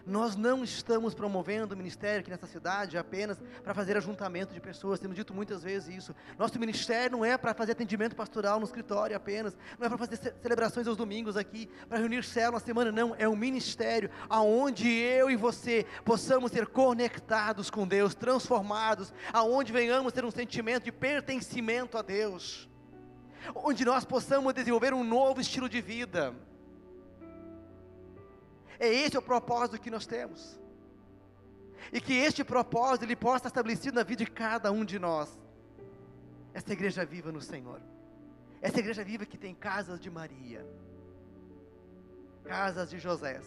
Nós não estamos promovendo o ministério aqui nessa cidade apenas para fazer ajuntamento de pessoas, temos dito muitas vezes isso. Nosso ministério não é para fazer atendimento pastoral no escritório apenas, não é para fazer celebrações aos domingos aqui, para reunir célula na semana, não. É um ministério aonde eu e você possamos ser conectados com Deus, transformados, aonde venhamos ter um sentimento de pertencimento a Deus, onde nós possamos desenvolver um novo estilo de vida é esse o propósito que nós temos. E que este propósito ele possa estar estabelecido na vida de cada um de nós. Essa igreja viva no Senhor. Essa igreja viva que tem casas de Maria, casas de José,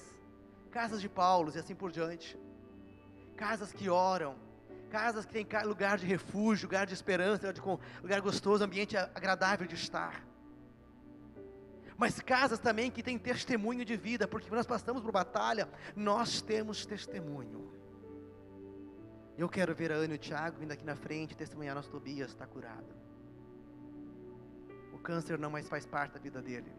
casas de Paulo e assim por diante. Casas que oram, casas que têm lugar de refúgio, lugar de esperança, lugar gostoso, ambiente agradável de estar mas casas também que têm testemunho de vida, porque nós passamos por batalha, nós temos testemunho. Eu quero ver a Ana e o Tiago vindo aqui na frente testemunhar nosso Tobias está curado. O câncer não mais faz parte da vida dele.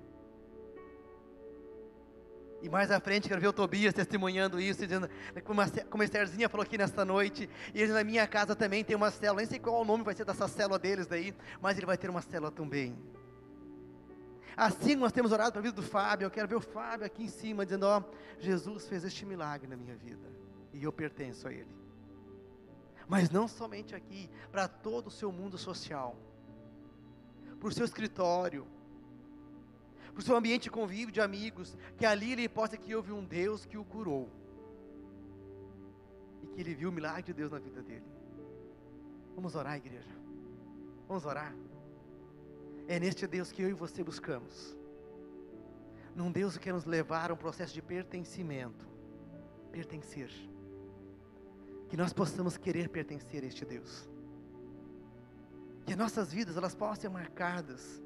E mais à frente quero ver o Tobias testemunhando isso, dizendo, como a, como Estherzinha falou aqui nesta noite, e na minha casa também tem uma célula, nem sei qual o nome vai ser dessa célula deles daí, mas ele vai ter uma célula também. Assim nós temos orado para a vida do Fábio. Eu quero ver o Fábio aqui em cima dizendo: Ó, Jesus fez este milagre na minha vida e eu pertenço a Ele. Mas não somente aqui, para todo o seu mundo social, para o seu escritório, para o seu ambiente de convívio de amigos, que ali ele possa que houve um Deus que o curou. E que ele viu o milagre de Deus na vida dele. Vamos orar, igreja. Vamos orar. É neste Deus que eu e você buscamos. Num Deus que quer nos levar a um processo de pertencimento. Pertencer. Que nós possamos querer pertencer a este Deus. Que as nossas vidas elas possam ser marcadas.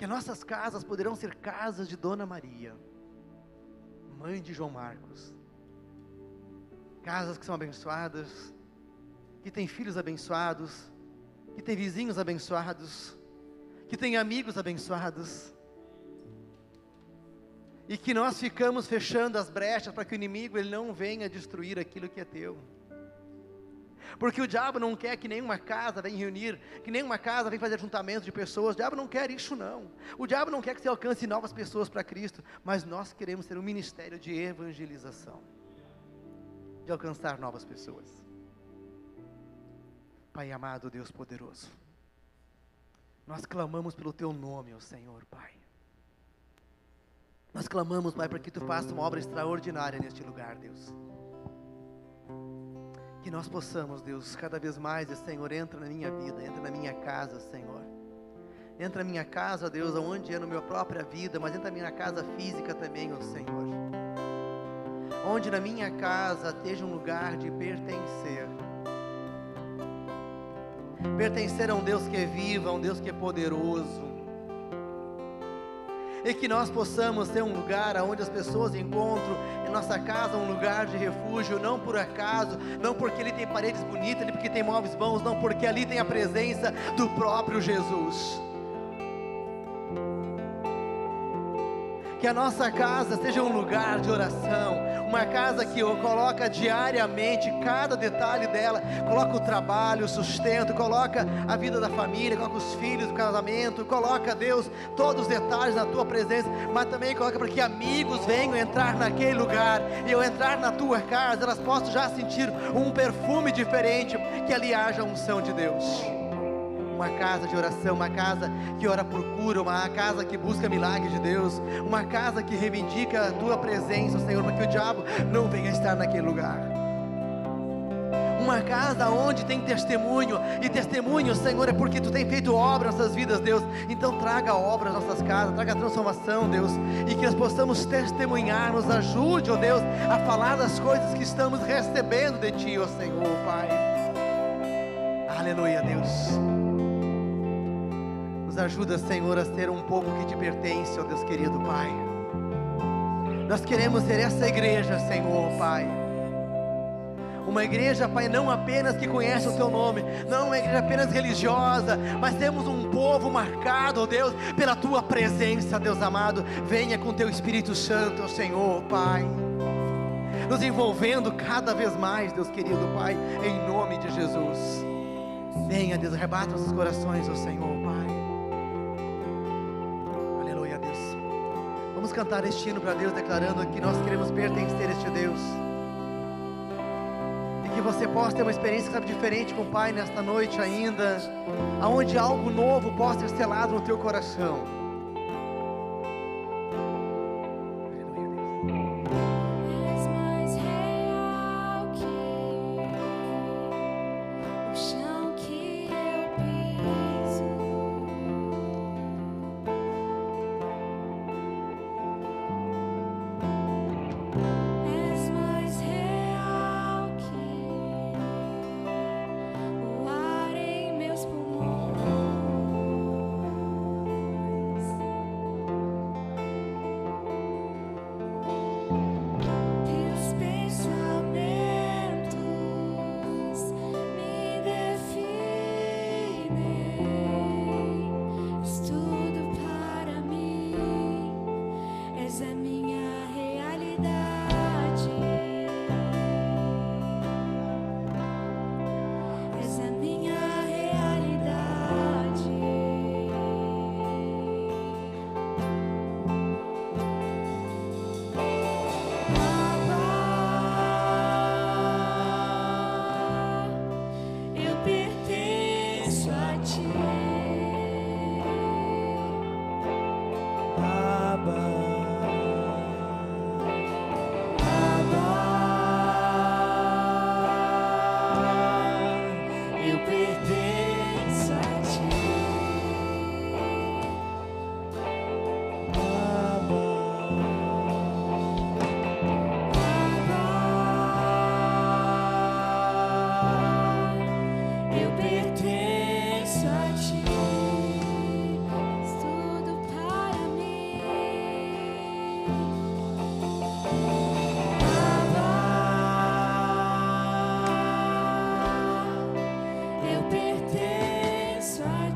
Que as nossas casas poderão ser casas de Dona Maria, mãe de João Marcos. Casas que são abençoadas, que têm filhos abençoados, que têm vizinhos abençoados, que têm amigos abençoados. E que nós ficamos fechando as brechas para que o inimigo ele não venha destruir aquilo que é teu. Porque o diabo não quer que nenhuma casa venha reunir, que nenhuma casa venha fazer juntamento de pessoas. O diabo não quer isso, não. O diabo não quer que você alcance novas pessoas para Cristo. Mas nós queremos ter um ministério de evangelização de alcançar novas pessoas. Pai amado, Deus poderoso, nós clamamos pelo Teu nome, ó Senhor, Pai. Nós clamamos, Pai, para que Tu faças uma obra extraordinária neste lugar, Deus. Que nós possamos, Deus, cada vez mais, Senhor, entra na minha vida, entra na minha casa, Senhor. Entra na minha casa, Deus, aonde é na minha própria vida, mas entra na minha casa física também, ó Senhor. Onde na minha casa esteja um lugar de pertencer. Pertencer a um Deus que é vivo, a um Deus que é poderoso e que nós possamos ter um lugar onde as pessoas encontram em nossa casa um lugar de refúgio, não por acaso, não porque ele tem paredes bonitas, nem porque tem móveis bons, não porque ali tem a presença do próprio Jesus. Que a nossa casa seja um lugar de oração, uma casa que coloca diariamente cada detalhe dela, coloca o trabalho, o sustento, coloca a vida da família, coloca os filhos, o casamento, coloca Deus todos os detalhes na tua presença, mas também coloca para que amigos venham entrar naquele lugar. E ao entrar na tua casa, elas possam já sentir um perfume diferente, que ali haja a unção de Deus uma casa de oração, uma casa que ora por cura, uma casa que busca milagres de Deus, uma casa que reivindica a tua presença, Senhor, para que o diabo não venha estar naquele lugar. Uma casa onde tem testemunho, e testemunho, Senhor, é porque tu tem feito obra nas nossas vidas, Deus. Então traga obra nas nossas casas, traga transformação, Deus, e que nós possamos testemunhar, nos ajude, ó Deus, a falar das coisas que estamos recebendo de Ti, ó Senhor, Pai. Aleluia, Deus. Ajuda, Senhor, a ser um povo que te pertence, ó Deus querido Pai. Nós queremos ser essa igreja, Senhor, Pai. Uma igreja, Pai, não apenas que conhece o Teu nome, não uma igreja apenas religiosa, mas temos um povo marcado, ó Deus, pela Tua presença, Deus amado. Venha com Teu Espírito Santo, Senhor, Pai. Nos envolvendo cada vez mais, Deus querido Pai, em nome de Jesus. Venha, Deus, arrebata nossos corações, ó Senhor, Pai. Cantar este hino para Deus, declarando que nós queremos pertencer a este Deus. E que você possa ter uma experiência, sabe, diferente com o Pai nesta noite ainda, aonde algo novo possa ser selado no teu coração.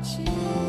谢。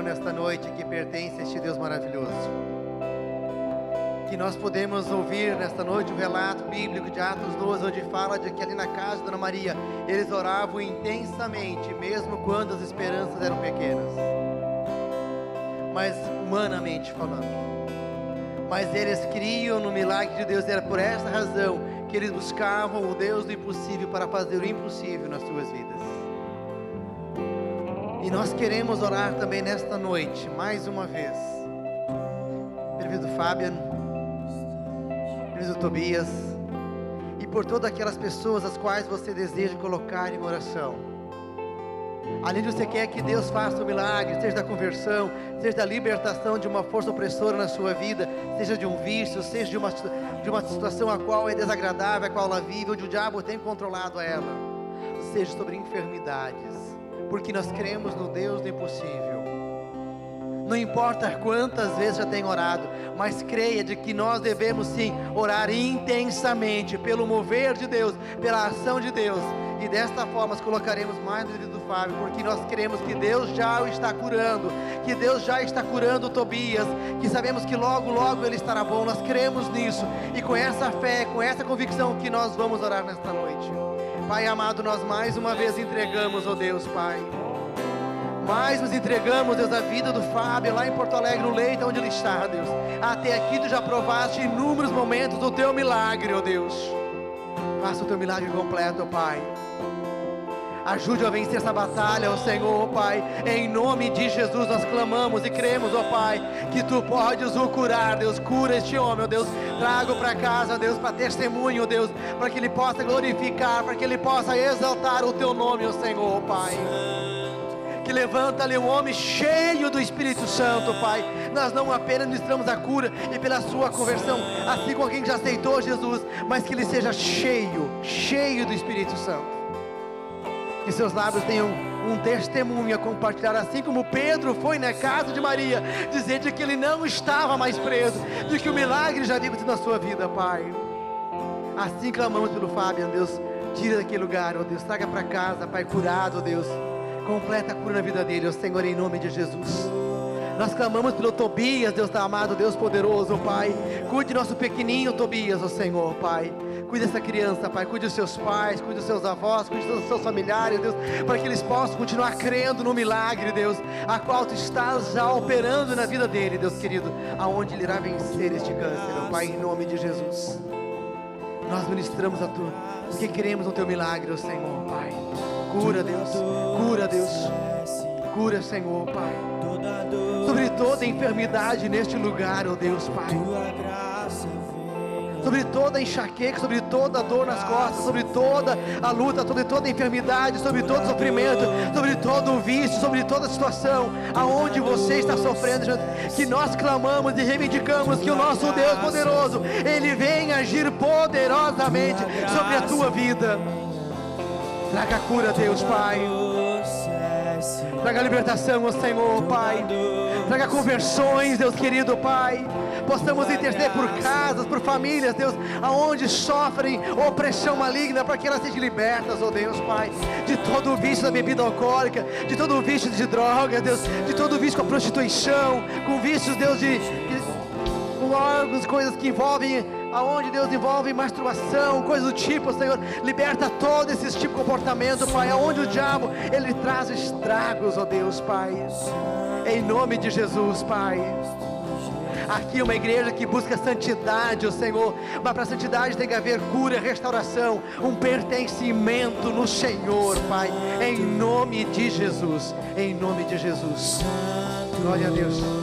Nesta noite que pertence a este Deus maravilhoso. Que nós podemos ouvir nesta noite o relato bíblico de Atos 12, onde fala de que ali na casa de Dona Maria eles oravam intensamente, mesmo quando as esperanças eram pequenas. Mas humanamente falando. Mas eles criam no milagre de Deus, era por essa razão que eles buscavam o Deus do impossível para fazer o impossível nas suas vidas. Nós queremos orar também nesta noite, mais uma vez, pelo vida do Fabian, pelo vida do Tobias, e por todas aquelas pessoas as quais você deseja colocar em oração. Além de você quer que Deus faça o milagre, seja da conversão, seja da libertação de uma força opressora na sua vida, seja de um vício, seja de uma, de uma situação a qual é desagradável, a qual ela vive, onde o diabo tem controlado ela, seja sobre enfermidades, porque nós cremos no Deus do impossível. Não importa quantas vezes já tem orado, mas creia de que nós devemos sim orar intensamente pelo mover de Deus, pela ação de Deus. E desta forma colocaremos mais no do Fábio, porque nós cremos que Deus já o está curando, que Deus já está curando o Tobias, que sabemos que logo, logo ele estará bom. Nós cremos nisso e com essa fé, com essa convicção que nós vamos orar nesta noite. Pai amado, nós mais uma vez entregamos, ó Deus, Pai. Mais nos entregamos, Deus, a vida do Fábio lá em Porto Alegre, no leito onde ele está, Deus. Até aqui tu já provaste inúmeros momentos do teu milagre, ó Deus. Faça o teu milagre completo, ó Pai. Ajude a vencer essa batalha, ó Senhor, ó Pai. Em nome de Jesus nós clamamos e cremos, ó Pai, que tu podes o curar, Deus. Cura este homem, ó Deus. Traga para casa, Deus, para testemunho, Deus, para que ele possa glorificar, para que ele possa exaltar o teu nome, ó Senhor, ó Pai que levanta ali um homem cheio do Espírito Santo, Pai. Nós não apenas ministramos a cura e pela sua conversão, assim como alguém que já aceitou Jesus, mas que ele seja cheio, cheio do Espírito Santo. Que seus lábios tenham um testemunho a compartilhar, assim como Pedro foi na casa de Maria, dizer de que ele não estava mais preso, de que o milagre já acontecido na sua vida, Pai. Assim clamamos pelo Fábio, Deus, tira daquele lugar, ó Deus, traga para casa, Pai, curado, ó Deus. Completa a cura na vida dele, ó Senhor, em nome de Jesus. Nós clamamos pelo Tobias, Deus amado, Deus poderoso, Pai. Cuide nosso pequenininho Tobias, ó Senhor, Pai. Cuide dessa criança, Pai. Cuide dos seus pais, cuide dos seus avós, cuide dos seus familiares, Deus, para que eles possam continuar crendo no milagre, Deus, a qual tu estás já operando na vida dele, Deus querido, aonde ele irá vencer este câncer, ó Pai, em nome de Jesus. Nós ministramos a tu, porque queremos o teu milagre, ó Senhor, Pai.
Cura, Deus. Cura, Deus. Cura, Senhor, Pai. Sobre toda enfermidade neste lugar, ó Deus, Pai. Sobre toda enxaqueca, sobre toda dor nas costas, sobre toda a luta, sobre toda enfermidade, sobre todo sofrimento, sobre todo o vício, sobre toda situação aonde você está sofrendo, que nós clamamos e reivindicamos que o nosso Deus poderoso, Ele vem agir poderosamente sobre a tua vida. Traga cura, Deus, Pai. Traga libertação, ó Senhor, Pai. Traga conversões, Deus querido Pai. Possamos interceder por casas, por famílias, Deus, aonde sofrem opressão maligna, para que elas sejam libertas, ó Deus, Pai. De todo o vício da bebida alcoólica, de todo o vício de drogas, Deus, de todo o vício com a prostituição, com vícios, Deus, de, de coisas que envolvem, aonde Deus envolve masturbação, coisas do tipo, Senhor, liberta todo esse tipo de comportamento, Pai, aonde o diabo, ele traz estragos, ó Deus, Pai, em nome de Jesus, Pai. Aqui é uma igreja que busca santidade, ó Senhor, mas para santidade tem que haver cura, restauração, um pertencimento no Senhor, Pai, em nome de Jesus, em nome de Jesus. Glória a Deus.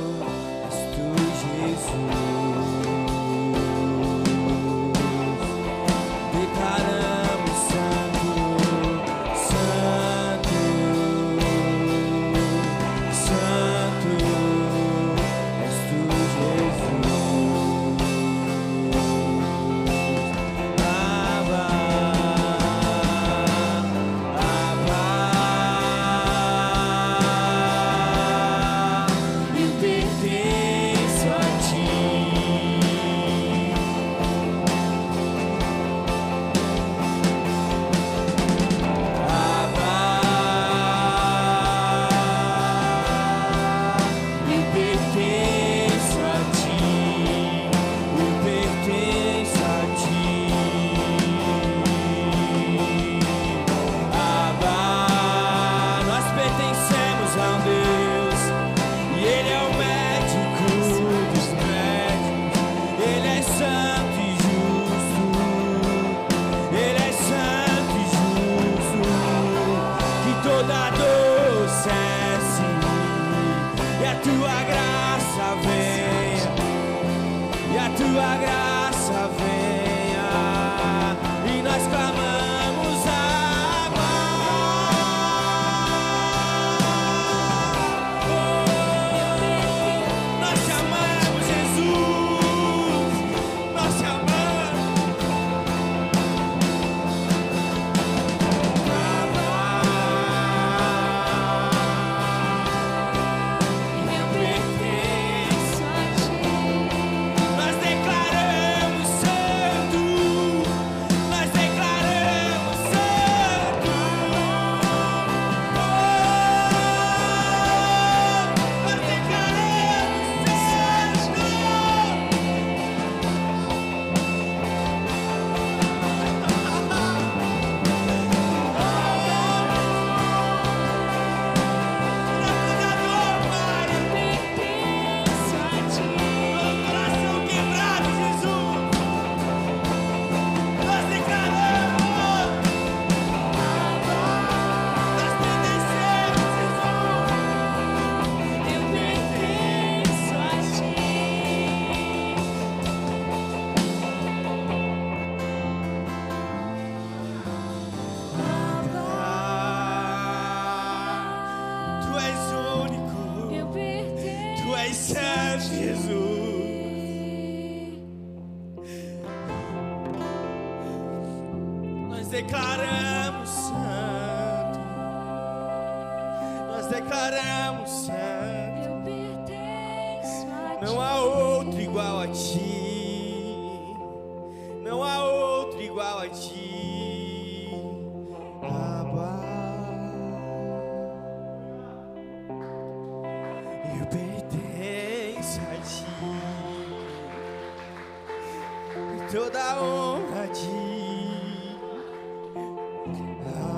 Toda a honra.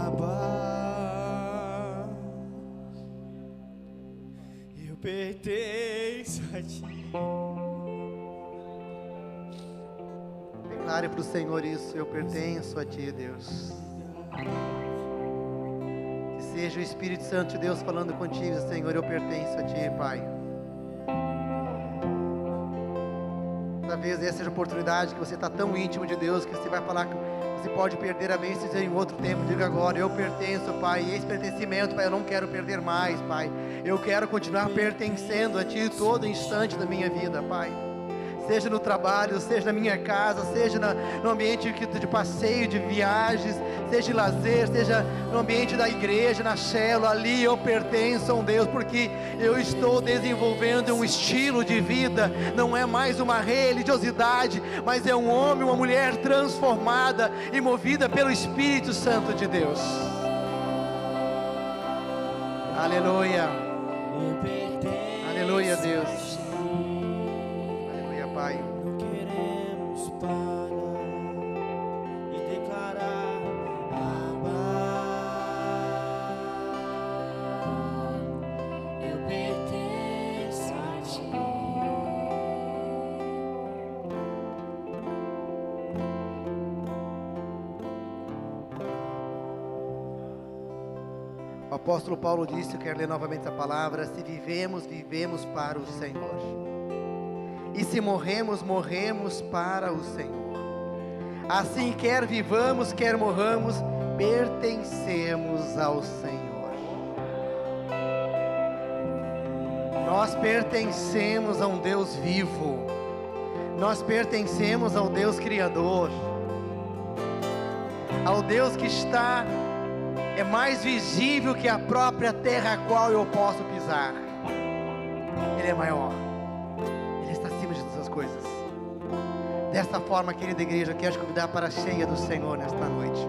Abba. Eu pertenço a ti.
Declare para o Senhor isso, eu pertenço a Ti, Deus.
Seja o Espírito Santo de Deus falando contigo, Senhor, eu pertenço a Ti, Pai. Essa oportunidade que você está tão íntimo de Deus que você vai falar que você pode perder a vez em outro tempo. Diga agora, eu pertenço, Pai. E esse pertencimento, Pai, eu não quero perder mais, Pai. Eu quero continuar pertencendo a Ti todo instante da minha vida, Pai seja no trabalho, seja na minha casa, seja na, no ambiente de passeio, de viagens, seja em lazer, seja no ambiente da igreja, na célula, ali eu pertenço a um Deus, porque eu estou desenvolvendo um estilo de vida, não é mais uma religiosidade, mas é um homem, uma mulher transformada e movida pelo Espírito Santo de Deus. Aleluia. Apóstolo Paulo disse, eu quero ler novamente essa palavra: se vivemos, vivemos para o Senhor. E se morremos, morremos para o Senhor. Assim, quer vivamos, quer morramos, pertencemos ao Senhor. Nós pertencemos a um Deus vivo. Nós pertencemos ao Deus Criador. Ao Deus que está é mais visível que a própria terra a qual eu posso pisar. Ele é maior. Ele está acima de todas as coisas. Desta forma, querida igreja, eu quero te convidar para a ceia do Senhor nesta noite.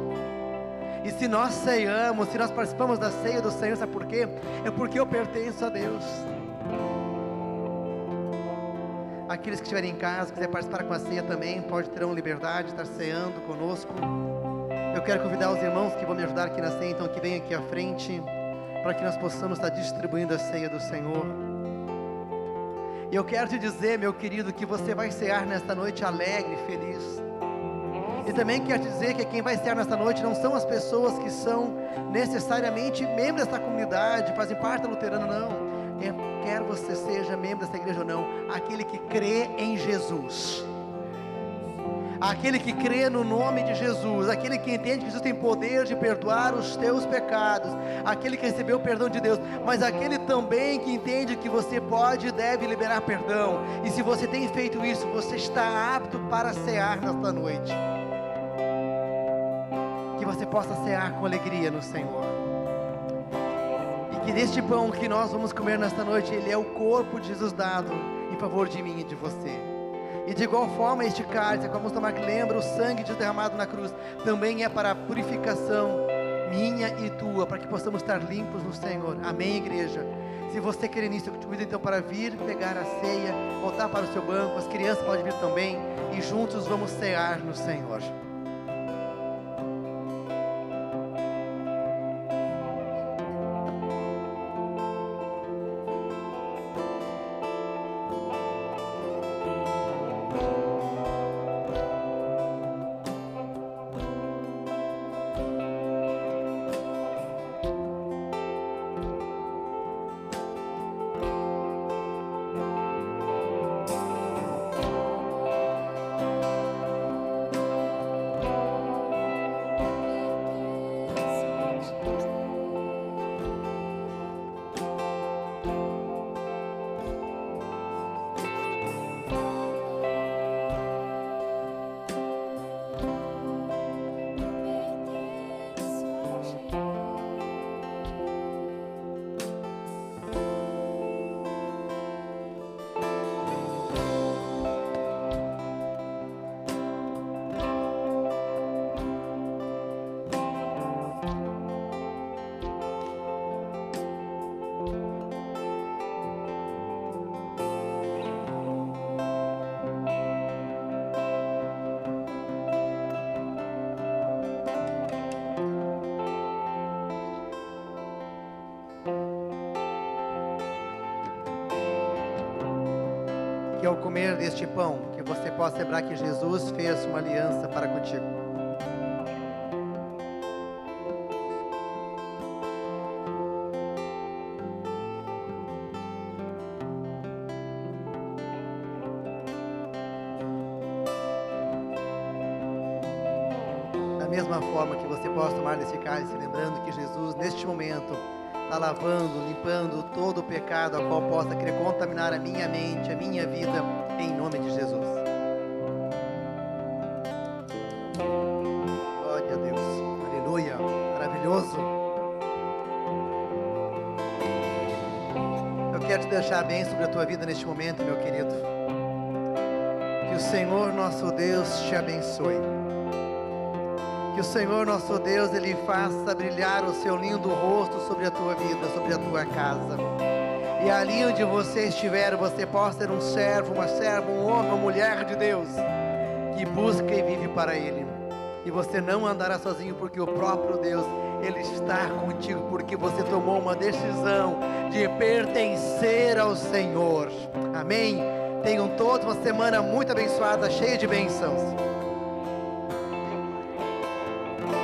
E se nós ceiamos, se nós participamos da ceia do Senhor, sabe por quê? É porque eu pertenço a Deus. Aqueles que estiverem em casa, quiser participar com a ceia também, pode terão liberdade de estar ceando conosco. Eu quero convidar os irmãos que vão me ajudar aqui na ceia, então que venham aqui à frente, para que nós possamos estar distribuindo a ceia do Senhor. E eu quero te dizer, meu querido, que você vai cear nesta noite alegre, feliz. E também quero te dizer que quem vai cear nesta noite não são as pessoas que são necessariamente membros desta comunidade, fazem parte da luterana, não. É, quer você seja membro dessa igreja ou não, aquele que crê em Jesus aquele que crê no nome de Jesus, aquele que entende que Jesus tem poder de perdoar os teus pecados, aquele que recebeu o perdão de Deus, mas aquele também que entende que você pode e deve liberar perdão. E se você tem feito isso, você está apto para cear nesta noite. Que você possa cear com alegria no Senhor. E que neste pão que nós vamos comer nesta noite, ele é o corpo de Jesus dado em favor de mim e de você. E de igual forma, este cálice, como vamos tomar que lembra o sangue de derramado na cruz, também é para a purificação minha e tua, para que possamos estar limpos no Senhor. Amém, igreja? Se você quer nisso, eu te convido então para vir pegar a ceia, voltar para o seu banco, as crianças podem vir também, e juntos vamos cear no Senhor. ao comer deste pão, que você possa lembrar que Jesus fez uma aliança para contigo. Da mesma forma que você possa tomar desse cálice, lembrando que Jesus, neste momento, está lavando, limpando todo o pecado a qual possa querer contaminar a minha mente, a minha vida, em nome de Jesus. Glória a Deus. Aleluia. Maravilhoso. Eu quero te deixar bem sobre a tua vida neste momento, meu querido. Que o Senhor nosso Deus te abençoe. Que o Senhor nosso Deus ele faça brilhar o seu lindo rosto sobre a tua vida, sobre a tua casa. E ali onde você estiver, você possa ser um servo, uma serva, um homem, uma mulher de Deus que busca e vive para Ele. E você não andará sozinho, porque o próprio Deus, Ele está contigo, porque você tomou uma decisão de pertencer ao Senhor. Amém? Tenham todos uma semana muito abençoada, cheia de bênçãos.